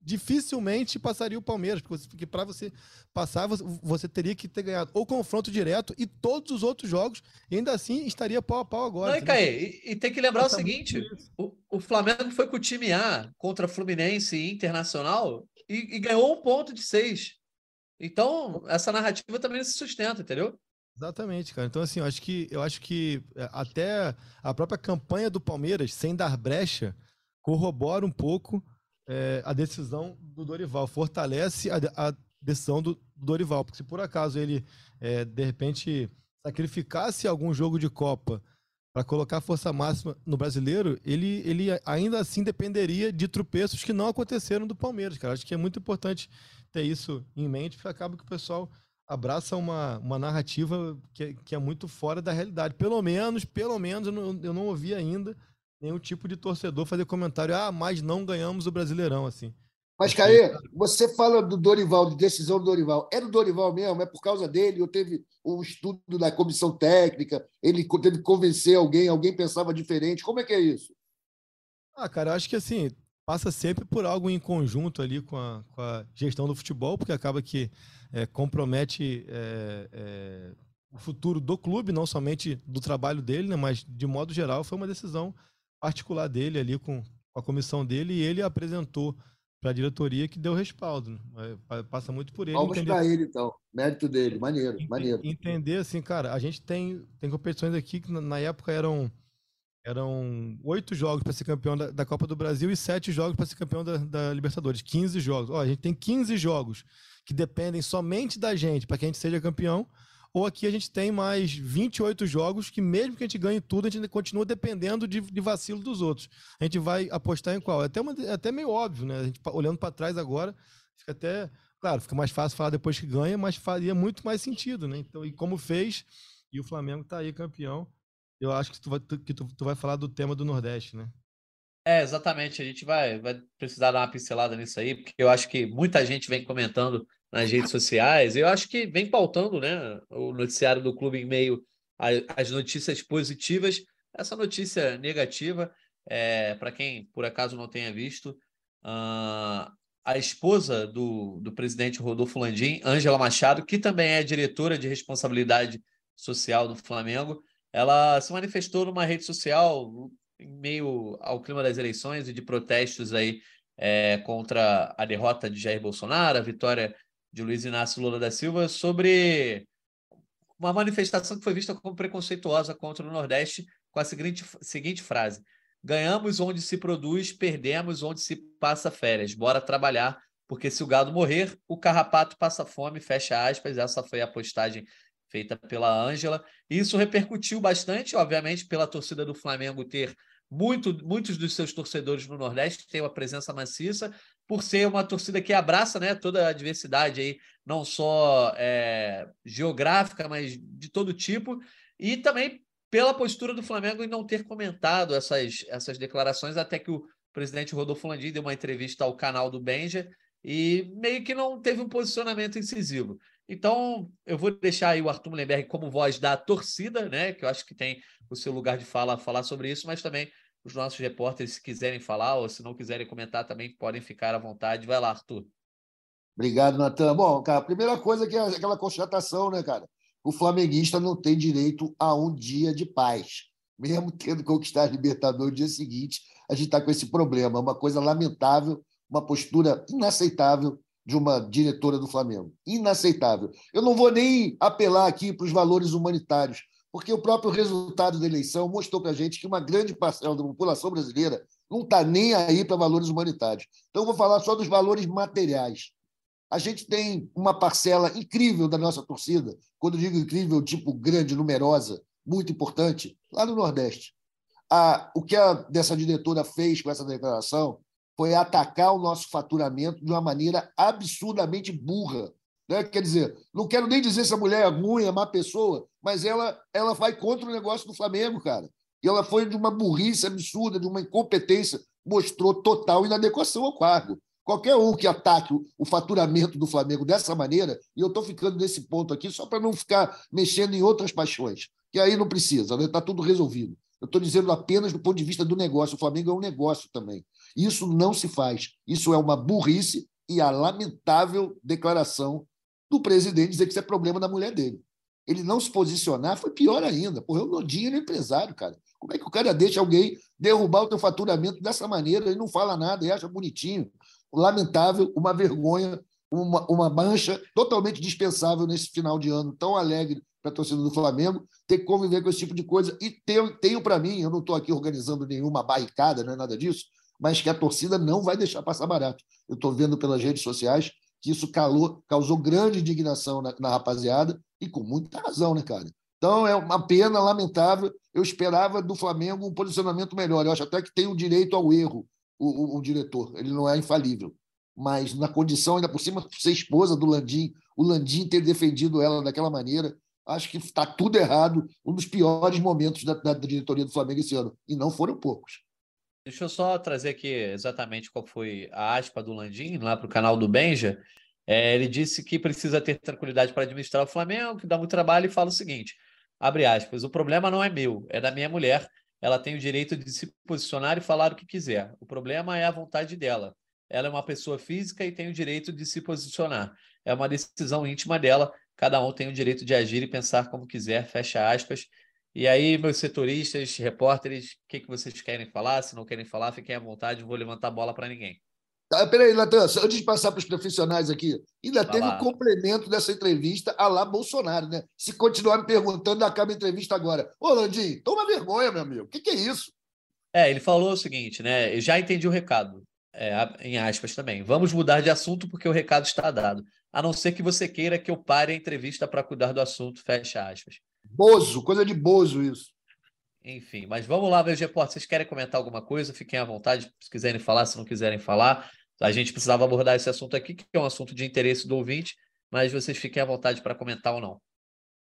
dificilmente passaria o Palmeiras, porque, para você passar, você, teria que ter ganhado ou confronto direto e todos os outros jogos, ainda assim estaria pau a pau agora. Não, e? Caê, e, e tem que lembrar Passa o seguinte: o, o Flamengo foi com o time A contra Fluminense e Internacional e, e ganhou um ponto de seis. Então, essa narrativa também não se sustenta, entendeu? Exatamente, cara. Então, assim, eu acho que, eu acho que é, até a própria campanha do Palmeiras, sem dar brecha, corrobora um pouco é, a decisão do Dorival, fortalece a, a decisão do, do Dorival, porque se por acaso ele, é, de repente, sacrificasse algum jogo de Copa para colocar força máxima no brasileiro, ele, ele ainda assim dependeria de tropeços que não aconteceram do Palmeiras, cara. Acho que é muito importante ter isso em mente, porque acaba que o pessoal abraça uma, uma narrativa que, é- que é muito fora da realidade. Pelo menos, pelo menos, eu não, eu não ouvi ainda nenhum tipo de torcedor fazer comentário, ah, mas não ganhamos o Brasileirão, assim. Mas. Caê, você fala do Dorival, de decisão do Dorival. É do Dorival mesmo? É por causa dele? Ou teve um estudo da comissão técnica? Ele teve que convencer alguém? Alguém pensava diferente? Como é que é isso? Ah, cara, eu acho que assim, passa sempre por algo em conjunto ali com a, com a gestão do futebol, porque acaba que é, compromete é, é, o futuro do clube, não somente do trabalho dele, né, mas de modo geral foi uma decisão particular dele ali com, a comissão dele e ele apresentou para a diretoria que deu respaldo. né? É, pa- Passa muito por ele Palmas entender para ele, então. Mérito dele. Maneiro, Ente- maneiro. Entender assim, cara, a gente tem, tem competições aqui que na, na época eram eram oito jogos para ser campeão da, da Copa do Brasil e sete jogos para ser campeão da, da Libertadores. 15 jogos. Ó, a gente tem 15 jogos que dependem somente da gente para que a gente seja campeão. Ou aqui a gente tem mais 28 jogos que, mesmo que a gente ganhe tudo, a gente continua dependendo de, de vacilo dos outros. A gente vai apostar em qual? É até, uma- é até meio óbvio, né? A gente, olhando para trás agora, fica até. Claro, fica mais fácil falar depois que ganha, mas faria muito mais sentido, né? Então, e como fez, e o Flamengo tá aí campeão. Eu acho que tu vai, tu- que tu, tu vai falar do tema do Nordeste, né? É, exatamente. A gente vai, vai precisar dar uma pincelada nisso aí, porque eu acho que muita gente vem comentando nas redes sociais. Eu acho que vem pautando, né, o noticiário do clube em meio às notícias positivas. Essa notícia negativa, é, para quem por acaso não tenha visto, ah, a esposa do, do presidente Rodolfo Landim, Ângela Machado, que também é diretora de responsabilidade social do Flamengo, ela se manifestou numa rede social em meio ao clima das eleições e de protestos aí é, contra a derrota de Jair Bolsonaro, a vitória de Luiz Inácio Lula da Silva, sobre uma manifestação que foi vista como preconceituosa contra o Nordeste, com a seguinte, seguinte frase: Ganhamos onde se produz, perdemos onde se passa férias. Bora trabalhar, porque se o gado morrer, o carrapato passa fome, fecha aspas. Essa foi a postagem feita pela Ângela. Isso repercutiu bastante, obviamente, pela torcida do Flamengo ter muito, muitos dos seus torcedores no Nordeste têm uma presença maciça, por ser uma torcida que abraça né, toda a diversidade aí, não só é, geográfica, mas de todo tipo, e também pela postura do Flamengo em não ter comentado essas, essas declarações, até que o presidente Rodolfo Landim deu uma entrevista ao canal do Benja e meio que não teve um posicionamento incisivo. Então, eu vou deixar aí o Arthur Mullenberg como voz da torcida, né? Que eu acho que tem o seu lugar de fala falar sobre isso, mas também os nossos repórteres, se quiserem falar ou se não quiserem comentar, também podem ficar à vontade. Vai lá, Arthur. Obrigado, Natan. Bom, cara, a primeira coisa que é aquela constatação, né, cara? O flamenguista não tem direito a um dia de paz. Mesmo tendo conquistado a Libertadores no dia seguinte, a gente está com esse problema. É uma coisa lamentável, uma postura inaceitável de uma diretora do Flamengo. Inaceitável. Eu não vou nem apelar aqui para os valores humanitários, porque o próprio resultado da eleição mostrou para a gente que uma grande parcela da população brasileira não está nem aí para valores humanitários. Então, eu vou falar só dos valores materiais. A gente tem uma parcela incrível da nossa torcida, quando digo incrível, tipo grande, numerosa, muito importante, lá no Nordeste. A, o que a, dessa diretora fez com essa declaração foi atacar o nosso faturamento de uma maneira absurdamente burra. Né? Quer dizer, não quero nem dizer se a mulher é ruim, é má pessoa, mas ela, ela vai contra o negócio do Flamengo, cara. E ela foi de uma burrice absurda, de uma incompetência, mostrou total inadequação ao cargo. Qualquer um que ataque o faturamento do Flamengo dessa maneira, e eu estou ficando nesse ponto aqui só para não ficar mexendo em outras paixões, que aí não precisa, está né? Tá tudo resolvido. Eu estou dizendo apenas do ponto de vista do negócio. O Flamengo é um negócio também. Isso não se faz. Isso é uma burrice e a lamentável declaração do presidente dizer que isso é problema da mulher dele. Ele não se posicionar foi pior ainda. Porra, o Nodinho é empresário, cara. Como é que o cara deixa alguém derrubar o teu faturamento dessa maneira? Ele não fala nada e acha bonitinho. Lamentável, uma vergonha, uma, uma mancha totalmente dispensável nesse final de ano tão alegre para a torcida do Flamengo, ter que conviver com esse tipo de coisa. E tenho, tenho para mim, eu não estou aqui organizando nenhuma barricada, não é nada disso, mas que a torcida não vai deixar passar barato. Eu estou vendo pelas redes sociais que isso calou, causou grande indignação na, na, rapaziada e com muita razão, né, cara? Então é uma pena lamentável. Eu esperava do Flamengo um posicionamento melhor. Eu acho até que tem o direito ao erro o, o, o diretor. Ele não é infalível. Mas na condição, ainda por cima, ser esposa do Landim, o Landim ter defendido ela daquela maneira, acho que está tudo errado. Um dos piores momentos da, da diretoria do Flamengo esse ano. E não foram poucos. Deixa eu só trazer aqui exatamente qual foi a aspa do Landim lá para o canal do Benja. É, ele disse que precisa ter tranquilidade para administrar o Flamengo, que dá muito trabalho, e fala o seguinte: abre aspas, o problema não é meu, é da minha mulher. Ela tem o direito de se posicionar e falar o que quiser. O problema é a vontade dela. Ela é uma pessoa física e tem o direito de se posicionar. É uma decisão íntima dela. Cada um tem o direito de agir e pensar como quiser. Fecha aspas. E aí, meus setoristas, repórteres, o que, que vocês querem falar? Se não querem falar, fiquem à vontade, não vou levantar bola para ninguém. Tá, peraí, Natan, antes de passar para os profissionais aqui, ainda Vai teve lá. um complemento dessa entrevista a lá Bolsonaro, né? Se continuar me perguntando, acaba a entrevista agora. Ô, Landim, toma vergonha, meu amigo. O que, que, é isso? É, ele falou o seguinte, né? Eu já entendi o recado, é, em aspas também. Vamos mudar de assunto porque o recado está dado. A não ser que você queira que eu pare a entrevista para cuidar do assunto, fecha aspas. Bozo, coisa de bozo isso. Enfim, mas vamos lá, meus repórteres. Vocês querem comentar alguma coisa? Fiquem à vontade, se quiserem falar, se não quiserem falar. A gente precisava abordar esse assunto aqui, que é um assunto de interesse do ouvinte, mas vocês fiquem à vontade para comentar ou não.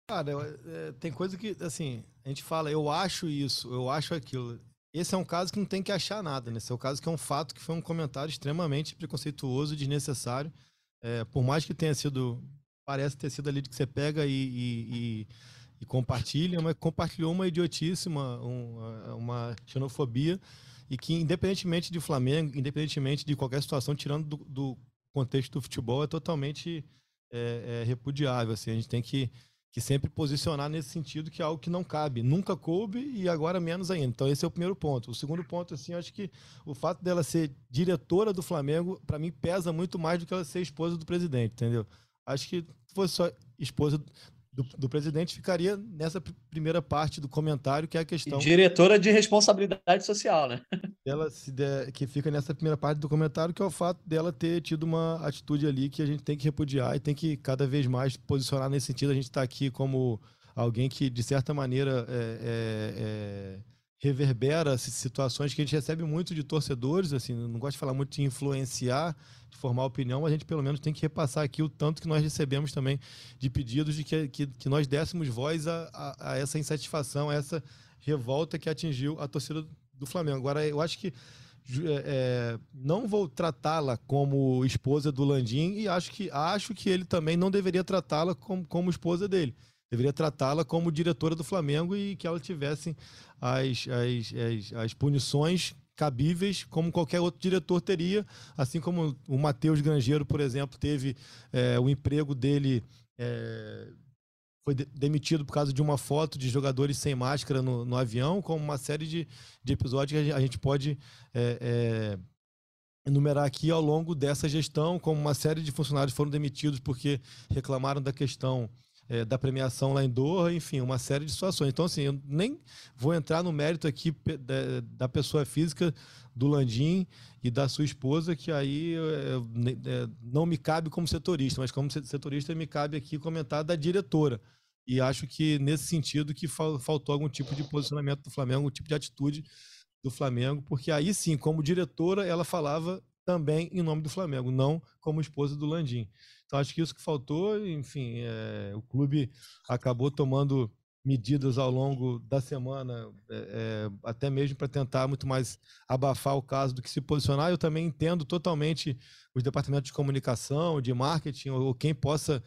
Cara, é, tem coisa que, assim, a gente fala, eu acho isso, eu acho aquilo. Esse é um caso que não tem que achar nada, né? Esse é um caso que é um fato que foi um comentário extremamente preconceituoso, desnecessário. É, por mais que tenha sido, parece ter sido ali que você pega e, e, e e compartilha, mas compartilhou uma idiotice, uma, uma xenofobia, e que, independentemente de Flamengo, independentemente de qualquer situação, tirando do, do contexto do futebol, é totalmente é, é repudiável. Assim, a gente tem que que sempre posicionar nesse sentido que é algo que não cabe. Nunca coube e agora menos ainda. Então esse é o primeiro ponto. O segundo ponto, assim, acho que o fato dela ser diretora do Flamengo, para mim, pesa muito mais do que ela ser esposa do presidente, entendeu? Acho que se fosse só esposa do, do, presidente ficaria nessa primeira parte do comentário, que é a questão. E diretora de responsabilidade social, né? Ela se der, que fica nessa primeira parte do comentário, que é o fato dela ter tido uma atitude ali que a gente tem que repudiar e tem que cada vez mais posicionar nesse sentido. A gente está aqui como alguém que, de certa maneira, é, é, é, reverbera situações que a gente recebe muito de torcedores, assim, não gosto de falar muito de influenciar de formar opinião, mas a gente pelo menos tem que repassar aqui o tanto que nós recebemos também de pedidos de que, que, que nós dessemos voz a, a, a, essa insatisfação, a essa revolta que atingiu a torcida do Flamengo. Agora, eu acho que é, é, não vou tratá-la como esposa do Landim e acho que, acho que ele também não deveria tratá-la como, como esposa dele. Deveria tratá-la como diretora do Flamengo e que ela tivesse as, as, as, as punições cabíveis, como qualquer outro diretor teria, assim como o Matheus Grangeiro, por exemplo, teve é, o emprego dele. É, foi demitido por causa de uma foto de jogadores sem máscara no, no avião, como uma série de, de episódios que a gente pode é, é, enumerar aqui ao longo dessa gestão, como uma série de funcionários foram demitidos porque reclamaram da questão é, da premiação lá em Doha, enfim, uma série de situações. Então, assim, eu nem vou entrar no mérito aqui da, da pessoa física do Landim e da sua esposa, que aí é, é, não me cabe como setorista, mas como setorista me cabe aqui comentar da diretora. E acho que nesse sentido que faltou algum tipo de posicionamento do Flamengo, algum tipo de atitude do Flamengo, porque aí sim, como diretora, ela falava também em nome do Flamengo, não como esposa do Landim. Então acho que isso que faltou, enfim, é, o clube acabou tomando medidas ao longo da semana, é, é, até mesmo para tentar muito mais abafar o caso do que se posicionar. Eu também entendo totalmente os departamentos de comunicação, de marketing, ou, ou quem possa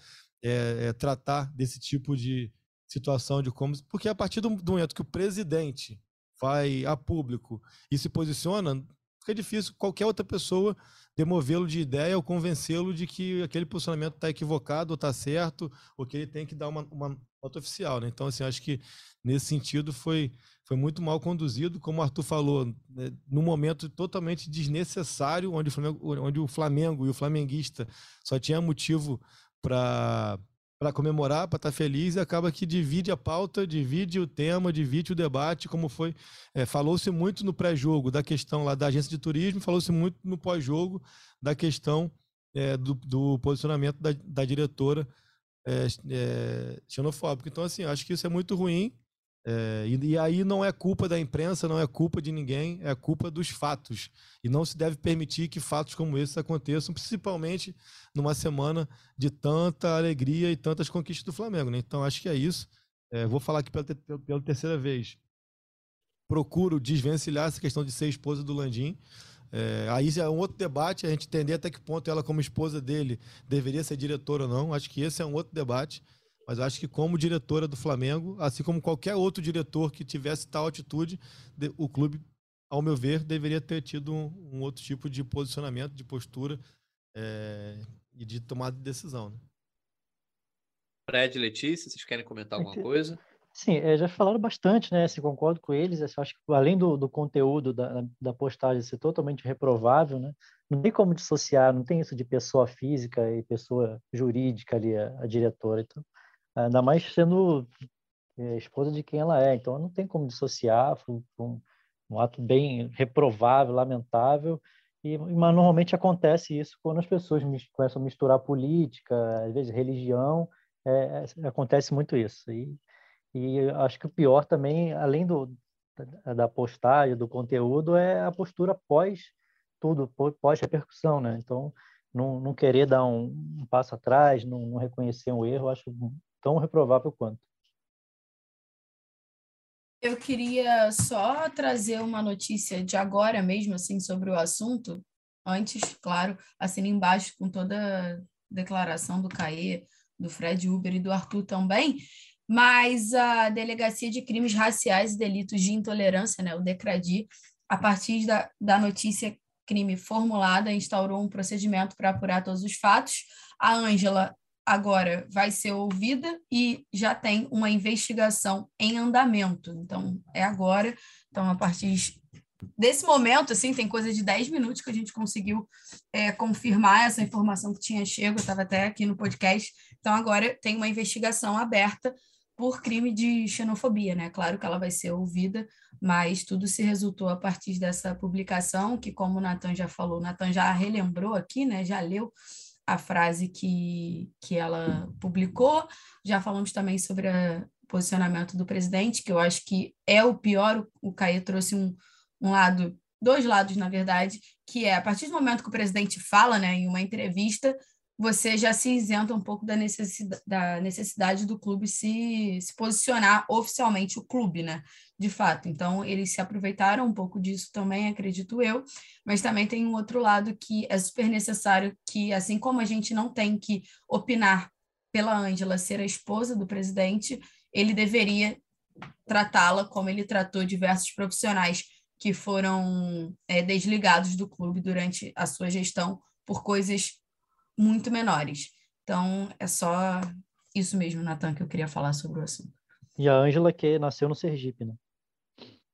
tratar desse tipo de situação de como. Porque a partir do momento que o presidente vai a público e se posiciona, fica difícil qualquer outra pessoa demovê-lo de ideia ou convencê-lo de que aquele posicionamento está equivocado ou está certo, ou que ele tem que dar uma, uma nota oficial. Né? Então, assim, acho que nesse sentido foi, foi muito mal conduzido, como o Arthur falou, né, num momento totalmente desnecessário, onde o Flamengo, onde o Flamengo e o flamenguista só tinha motivo para para comemorar, para estar tá feliz, e acaba que divide a pauta, divide o tema, divide o debate, como foi. É, falou-se muito no pré-jogo da questão lá da agência de turismo, falou-se muito no pós-jogo da questão é, do, do, posicionamento da, da diretora é, é xenofóbica. Então, assim, acho que isso é muito ruim. É, e, e, aí não é culpa da imprensa, não é culpa de ninguém, é culpa dos fatos. E não se deve permitir que fatos como esses aconteçam, principalmente numa semana de tanta alegria e tantas conquistas do Flamengo. Né? Então acho que é isso. É, vou falar aqui pela, pela, terceira vez. Procuro desvencilhar essa questão de ser esposa do Landim. É, aí é um outro debate, a gente entender até que ponto ela, como esposa dele, deveria ser diretora ou não. Acho que esse é um outro debate. Mas acho que, como diretora do Flamengo, assim como qualquer outro diretor que tivesse tal atitude, o clube, ao meu ver, deveria ter tido um, um outro tipo de posicionamento, de postura é, e de tomada de decisão. Né? Fred, Letícia, vocês querem comentar alguma coisa? Sim, é, já falaram bastante, né? Se concordo com eles, acho que além do, do conteúdo da, da postagem ser totalmente reprovável, né? Não tem como dissociar, não tem isso de pessoa física e pessoa jurídica ali, a, a diretora. Então, ainda mais sendo é, esposa de quem ela é. Então, não tem como dissociar, foi um, um ato bem reprovável, lamentável, e, mas normalmente acontece isso quando as pessoas começam a misturar política, às vezes religião, é, é, acontece muito isso. E, e acho que o pior também, além do, da postagem, do conteúdo, é a postura pós tudo, pós repercussão, né? Então, não, não querer dar um, um passo atrás, não, não reconhecer um erro, acho tão reprovável quanto. Eu queria só trazer uma notícia de agora mesmo, assim, sobre o assunto. Antes, claro, assina embaixo com toda a declaração do CAE, do Fred Uber e do Arthur também, mas a Delegacia de Crimes Raciais e Delitos de Intolerância, né, o DECRADI, a partir da, da notícia crime formulada, instaurou um procedimento para apurar todos os fatos. A Ângela agora vai ser ouvida e já tem uma investigação em andamento. Então, é agora. Então, a partir desse momento, assim, tem coisa de 10 minutos que a gente conseguiu é, confirmar essa informação que tinha chego, estava até aqui no podcast. Então, agora tem uma investigação aberta por crime de xenofobia, né? Claro que ela vai ser ouvida, mas tudo se resultou a partir dessa publicação, que, como o Natan já falou, o Natan já relembrou aqui, né? Já leu a frase que, que ela publicou. Já falamos também sobre o posicionamento do presidente, que eu acho que é o pior. O Caio trouxe um, um lado, dois lados, na verdade, que é a partir do momento que o presidente fala, né, em uma entrevista, você já se isenta um pouco da necessidade, da necessidade do clube se, se posicionar oficialmente, o clube, né? De fato. Então, eles se aproveitaram um pouco disso também, acredito eu, mas também tem um outro lado que é super necessário, que assim como a gente não tem que opinar pela Ângela ser a esposa do presidente, ele deveria tratá-la como ele tratou diversos profissionais que foram é, desligados do clube durante a sua gestão por coisas muito menores. Então, é só isso mesmo, Natan, que eu queria falar sobre o assunto. E a Ângela, que nasceu no Sergipe, né?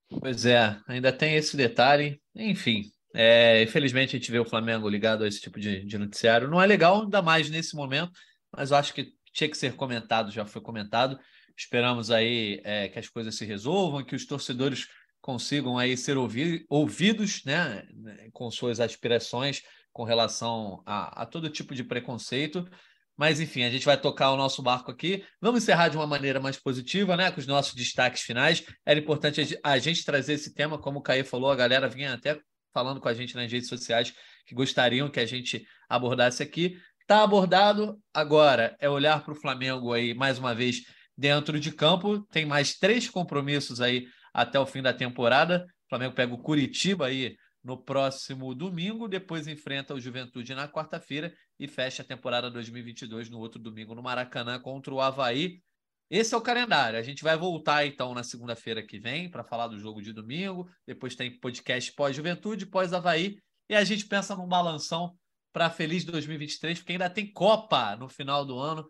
Pois é, ainda tem esse detalhe. Enfim, é, infelizmente a gente vê o Flamengo ligado a esse tipo de, de noticiário. Não é legal, ainda mais nesse momento, mas eu acho que tinha que ser comentado, já foi comentado. Esperamos aí é, que as coisas se resolvam, que os torcedores consigam aí ser ouvi ouvidos, né, com suas aspirações com relação a, a todo tipo de preconceito. Mas, enfim, a gente vai tocar o nosso barco aqui. Vamos encerrar de uma maneira mais positiva, né? Com os nossos destaques finais. Era importante a gente trazer esse tema, como o Caê falou, a galera vinha até falando com a gente nas redes sociais que gostariam que a gente abordasse aqui. Está abordado agora, é olhar para o Flamengo aí, mais uma vez, dentro de campo. Tem mais três compromissos aí até o fim da temporada. O Flamengo pega o Curitiba aí no próximo domingo, depois enfrenta o Juventude na quarta-feira e fecha a temporada 2022 no outro domingo no Maracanã contra o Havaí. Esse é o calendário. A gente vai voltar então na segunda-feira que vem para falar do jogo de domingo. Depois tem podcast pós-Juventude, pós-Havaí. E a gente pensa num balanção para feliz 2023, porque ainda tem Copa no final do ano.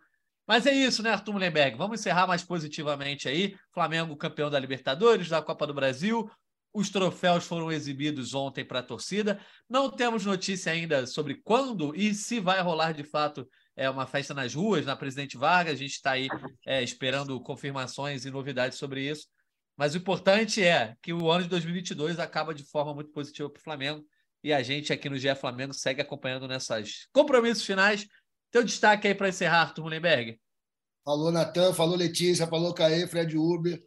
Mas é isso, né, Arthur Mullenberg? Vamos encerrar mais positivamente aí. Flamengo campeão da Libertadores, da Copa do Brasil, os troféus foram exibidos ontem para a torcida. Não temos notícia ainda sobre quando e se vai rolar de fato é uma festa nas ruas, na Presidente Vargas. A gente está aí é, esperando confirmações e novidades sobre isso. Mas o importante é que o ano de 2022 acaba de forma muito positiva para o Flamengo. E a gente aqui no GE Flamengo segue acompanhando nessas compromissos finais. Teu destaque aí para encerrar, Arthur Mullenberg. Falou Natan, falou Letícia, falou Caê, Fred Uber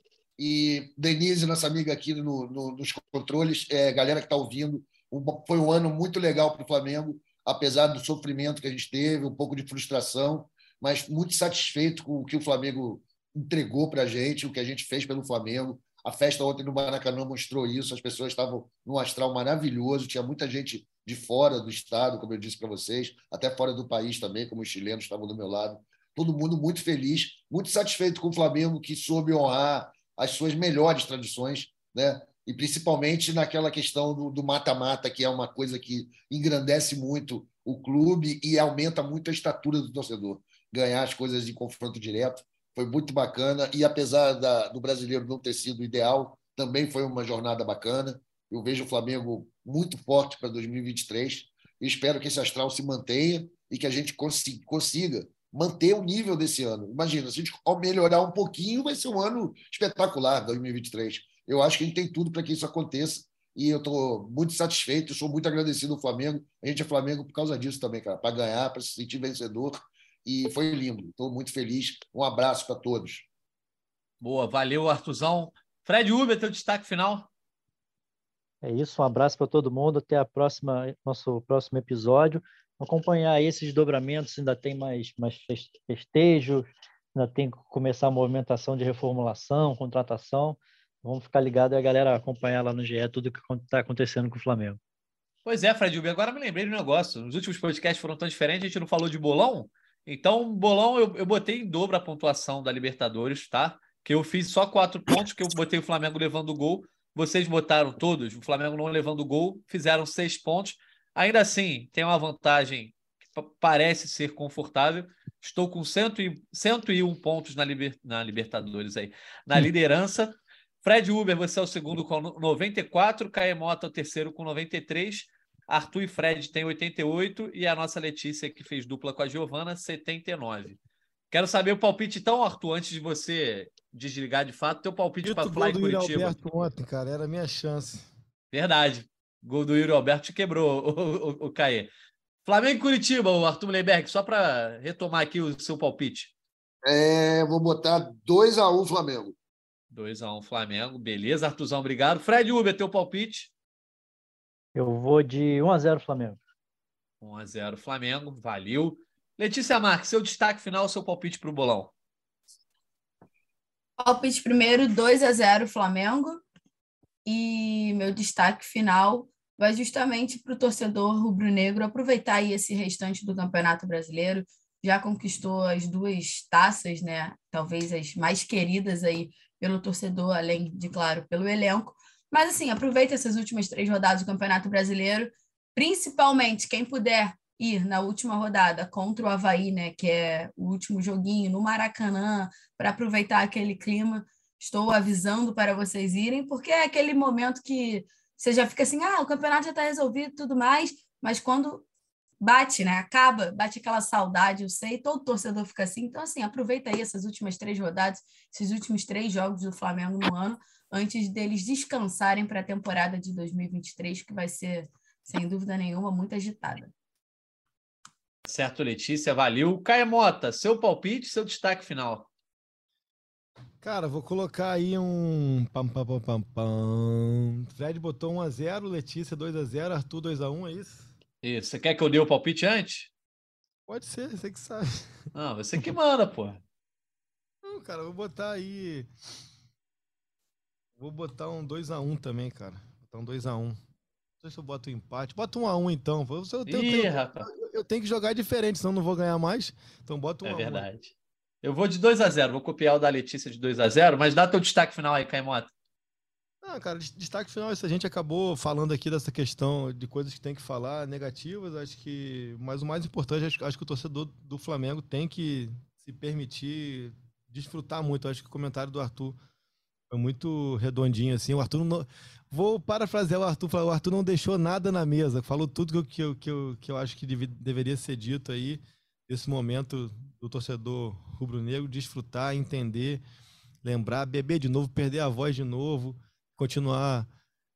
e Denise, nossa amiga aqui no, no, nos controles, é, galera que está ouvindo. Um, foi um ano muito legal para o Flamengo, apesar do sofrimento que a gente teve, um pouco de frustração, mas muito satisfeito com o que o Flamengo entregou para a gente, o que a gente fez pelo Flamengo. A festa ontem no Maracanã mostrou isso, as pessoas estavam num astral maravilhoso, tinha muita gente de fora do estado, como eu disse para vocês, até fora do país também, como os chilenos estavam do meu lado. Todo mundo muito feliz, muito satisfeito com o Flamengo, que soube honrar as suas melhores tradições, né? e principalmente naquela questão do mata-mata, que é uma coisa que engrandece muito o clube e aumenta muito a estatura do torcedor. Ganhar as coisas em confronto direto foi muito bacana, e apesar da, do brasileiro não ter sido ideal, também foi uma jornada bacana. Eu vejo o Flamengo muito forte para 2023 e espero que esse astral se mantenha e que a gente consiga manter o nível desse ano. Imagina, se a gente melhorar um pouquinho, vai ser um ano espetacular, 2023. Eu acho que a gente tem tudo para que isso aconteça e eu estou muito satisfeito, sou muito agradecido ao Flamengo. A gente é Flamengo por causa disso também, cara, para ganhar, para se sentir vencedor. E foi lindo, estou muito feliz. Um abraço para todos. Boa, valeu, Artuzão. Fred Uber, teu destaque final. É isso, um abraço para todo mundo. Até a próxima, nosso próximo episódio acompanhar esses desdobramentos, ainda tem mais, mais festejos, ainda tem que começar a movimentação de reformulação, contratação. Vamos ficar ligados e a galera acompanhar lá no GE tudo o que está acontecendo com o Flamengo. Pois é, Fred agora me lembrei do negócio. Os últimos podcasts foram tão diferentes, a gente não falou de bolão. Então, bolão, eu, eu botei em dobro a pontuação da Libertadores, tá? Que eu fiz só quatro pontos, que eu botei o Flamengo levando o gol. Vocês botaram todos, o Flamengo não levando o gol, fizeram seis pontos. Ainda assim, tem uma vantagem que parece ser confortável, Estou com 101 pontos na, liber, na Libertadores aí. Na hum. liderança. Fred Uber, você é o segundo com 94. Caemota é o terceiro com 93. Arthur e Fred têm 88. E a nossa Letícia, que fez dupla com a Giovana, 79. Quero saber o palpite, então, Arthur, antes de você desligar de fato, teu palpite para Fly Curitiba. Alberto ontem, cara, era a minha chance. Verdade. Gol do Yuri Alberto te quebrou, o, o, o Caê. Flamengo e Curitiba, o Arthur Mullenberg, só para retomar aqui o seu palpite. É, vou botar 2x1 um Flamengo. 2x1 um Flamengo, beleza, Artuzão, obrigado. Fred Uber, teu palpite? Eu vou de 1x0 Flamengo. 1x0 Flamengo, valeu. Letícia Marques, seu destaque final, seu palpite para o bolão. Palpite primeiro, 2 x 0 Flamengo. E meu destaque final vai justamente para o torcedor rubro-negro aproveitar aí esse restante do Campeonato Brasileiro. Já conquistou as duas taças, né? Talvez as mais queridas aí pelo torcedor, além de, claro, pelo elenco. Mas, assim, aproveita essas últimas três rodadas do Campeonato Brasileiro, principalmente quem puder ir na última rodada contra o Havaí, né, que é o último joguinho no Maracanã, para aproveitar aquele clima. Estou avisando para vocês irem, porque é aquele momento que você já fica assim, ah, o campeonato já está resolvido e tudo mais, mas quando bate, né? Acaba, bate aquela saudade, eu sei, todo torcedor fica assim. Então, assim, aproveita aí essas últimas três rodadas, esses últimos três jogos do Flamengo no ano, antes deles descansarem para a temporada de 2023, que vai ser, sem dúvida nenhuma, muito agitada. Certo, Letícia, valeu. Caia Mota, seu palpite, seu destaque final. Cara, vou colocar aí um. Pam, pam, pam, pam, pam. Fred botou 1x0, Letícia 2x0, Arthur 2x1, é isso? Isso. Você quer que eu dê o palpite antes? Pode ser, você que sabe. Não, você que manda, pô. Não, cara, vou botar aí. Vou botar um 2x1 também, cara. Botar um 2x1. Não sei se eu boto um empate. Bota um x 1 então. Eu, eu, tenho, Ih, eu, rapaz. eu, tenho que jogar diferente, senão não vou ganhar mais. Então bota um é x 1. É verdade. Eu vou de 2 a 0 vou copiar o da Letícia de 2 a 0 mas dá teu destaque final aí, Caimota. Ah, cara, destaque final, a gente acabou falando aqui dessa questão de coisas que tem que falar negativas, acho que. Mas o mais importante, acho, acho que o torcedor do Flamengo tem que se permitir desfrutar muito. Acho que o comentário do Arthur foi muito redondinho, assim. O Arthur não. Vou parafrasear o Arthur, o Arthur não deixou nada na mesa, falou tudo que eu, que eu, que eu acho que deve, deveria ser dito aí, nesse momento do torcedor rubro-negro desfrutar, entender, lembrar, beber de novo, perder a voz de novo, continuar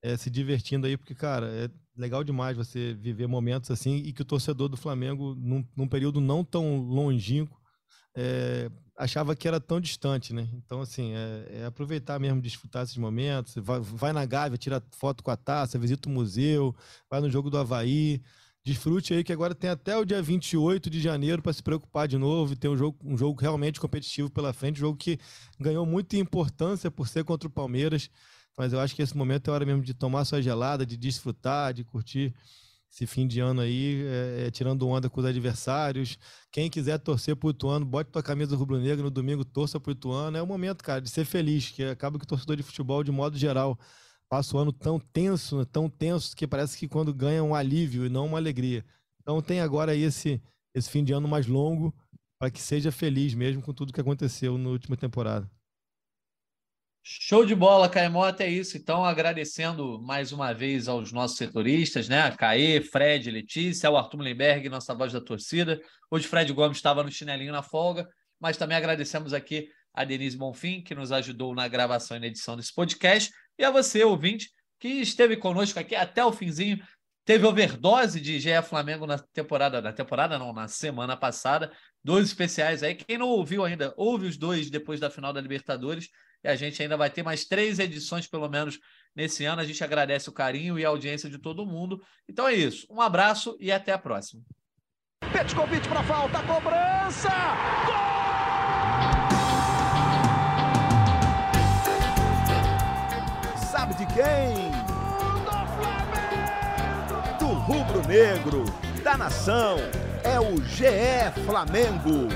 é, se divertindo aí, porque, cara, é legal demais você viver momentos assim e que o torcedor do Flamengo, num, num período não tão longínquo, é, achava que era tão distante, né? Então, assim, é, é, aproveitar mesmo, desfrutar esses momentos. Vai, vai na Gávea, tira foto com a taça, visita o museu, vai no jogo do Havaí, Desfrute aí que agora tem até o dia 28 de janeiro para se preocupar de novo e ter um jogo, um jogo realmente competitivo pela frente, um jogo que ganhou muita importância por ser contra o Palmeiras. Mas eu acho que esse momento é hora mesmo de tomar sua gelada, de desfrutar, de curtir esse fim de ano aí, é, é, tirando onda com os adversários. Quem quiser torcer pro Ituano, bote tua camisa rubro-negra no domingo, torça pro Ituano. É o momento, cara, de ser feliz, que acaba que o torcedor de futebol, de modo geral, passa o ano tão tenso, tão tenso, que parece que quando ganha um alívio e não uma alegria. Então tem agora esse, esse fim de ano mais longo para que seja feliz mesmo com tudo que aconteceu na última temporada. Show de bola, Caemota, é isso. Então, agradecendo mais uma vez aos nossos setoristas, né? Caê, Fred, Letícia, o Arthur Mullenberg, nossa voz da torcida. Hoje, Fred Gomes estava no chinelinho na folga, mas também agradecemos aqui a Denise Bonfim, que nos ajudou na gravação e na edição desse podcast. E a você, ouvinte, que esteve conosco aqui até o finzinho. Teve overdose de GE Flamengo na temporada, na temporada não, na semana passada. Dois especiais aí. Quem não ouviu ainda, ouve os dois depois da final da Libertadores. E a gente ainda vai ter mais três edições, pelo menos, nesse ano. A gente agradece o carinho e a audiência de todo mundo. Então é isso. Um abraço e até a próxima. Petkovic para falta, cobrança! Gol! Sabe de quem? Do rubro-negro, da nação, é o GE Flamengo.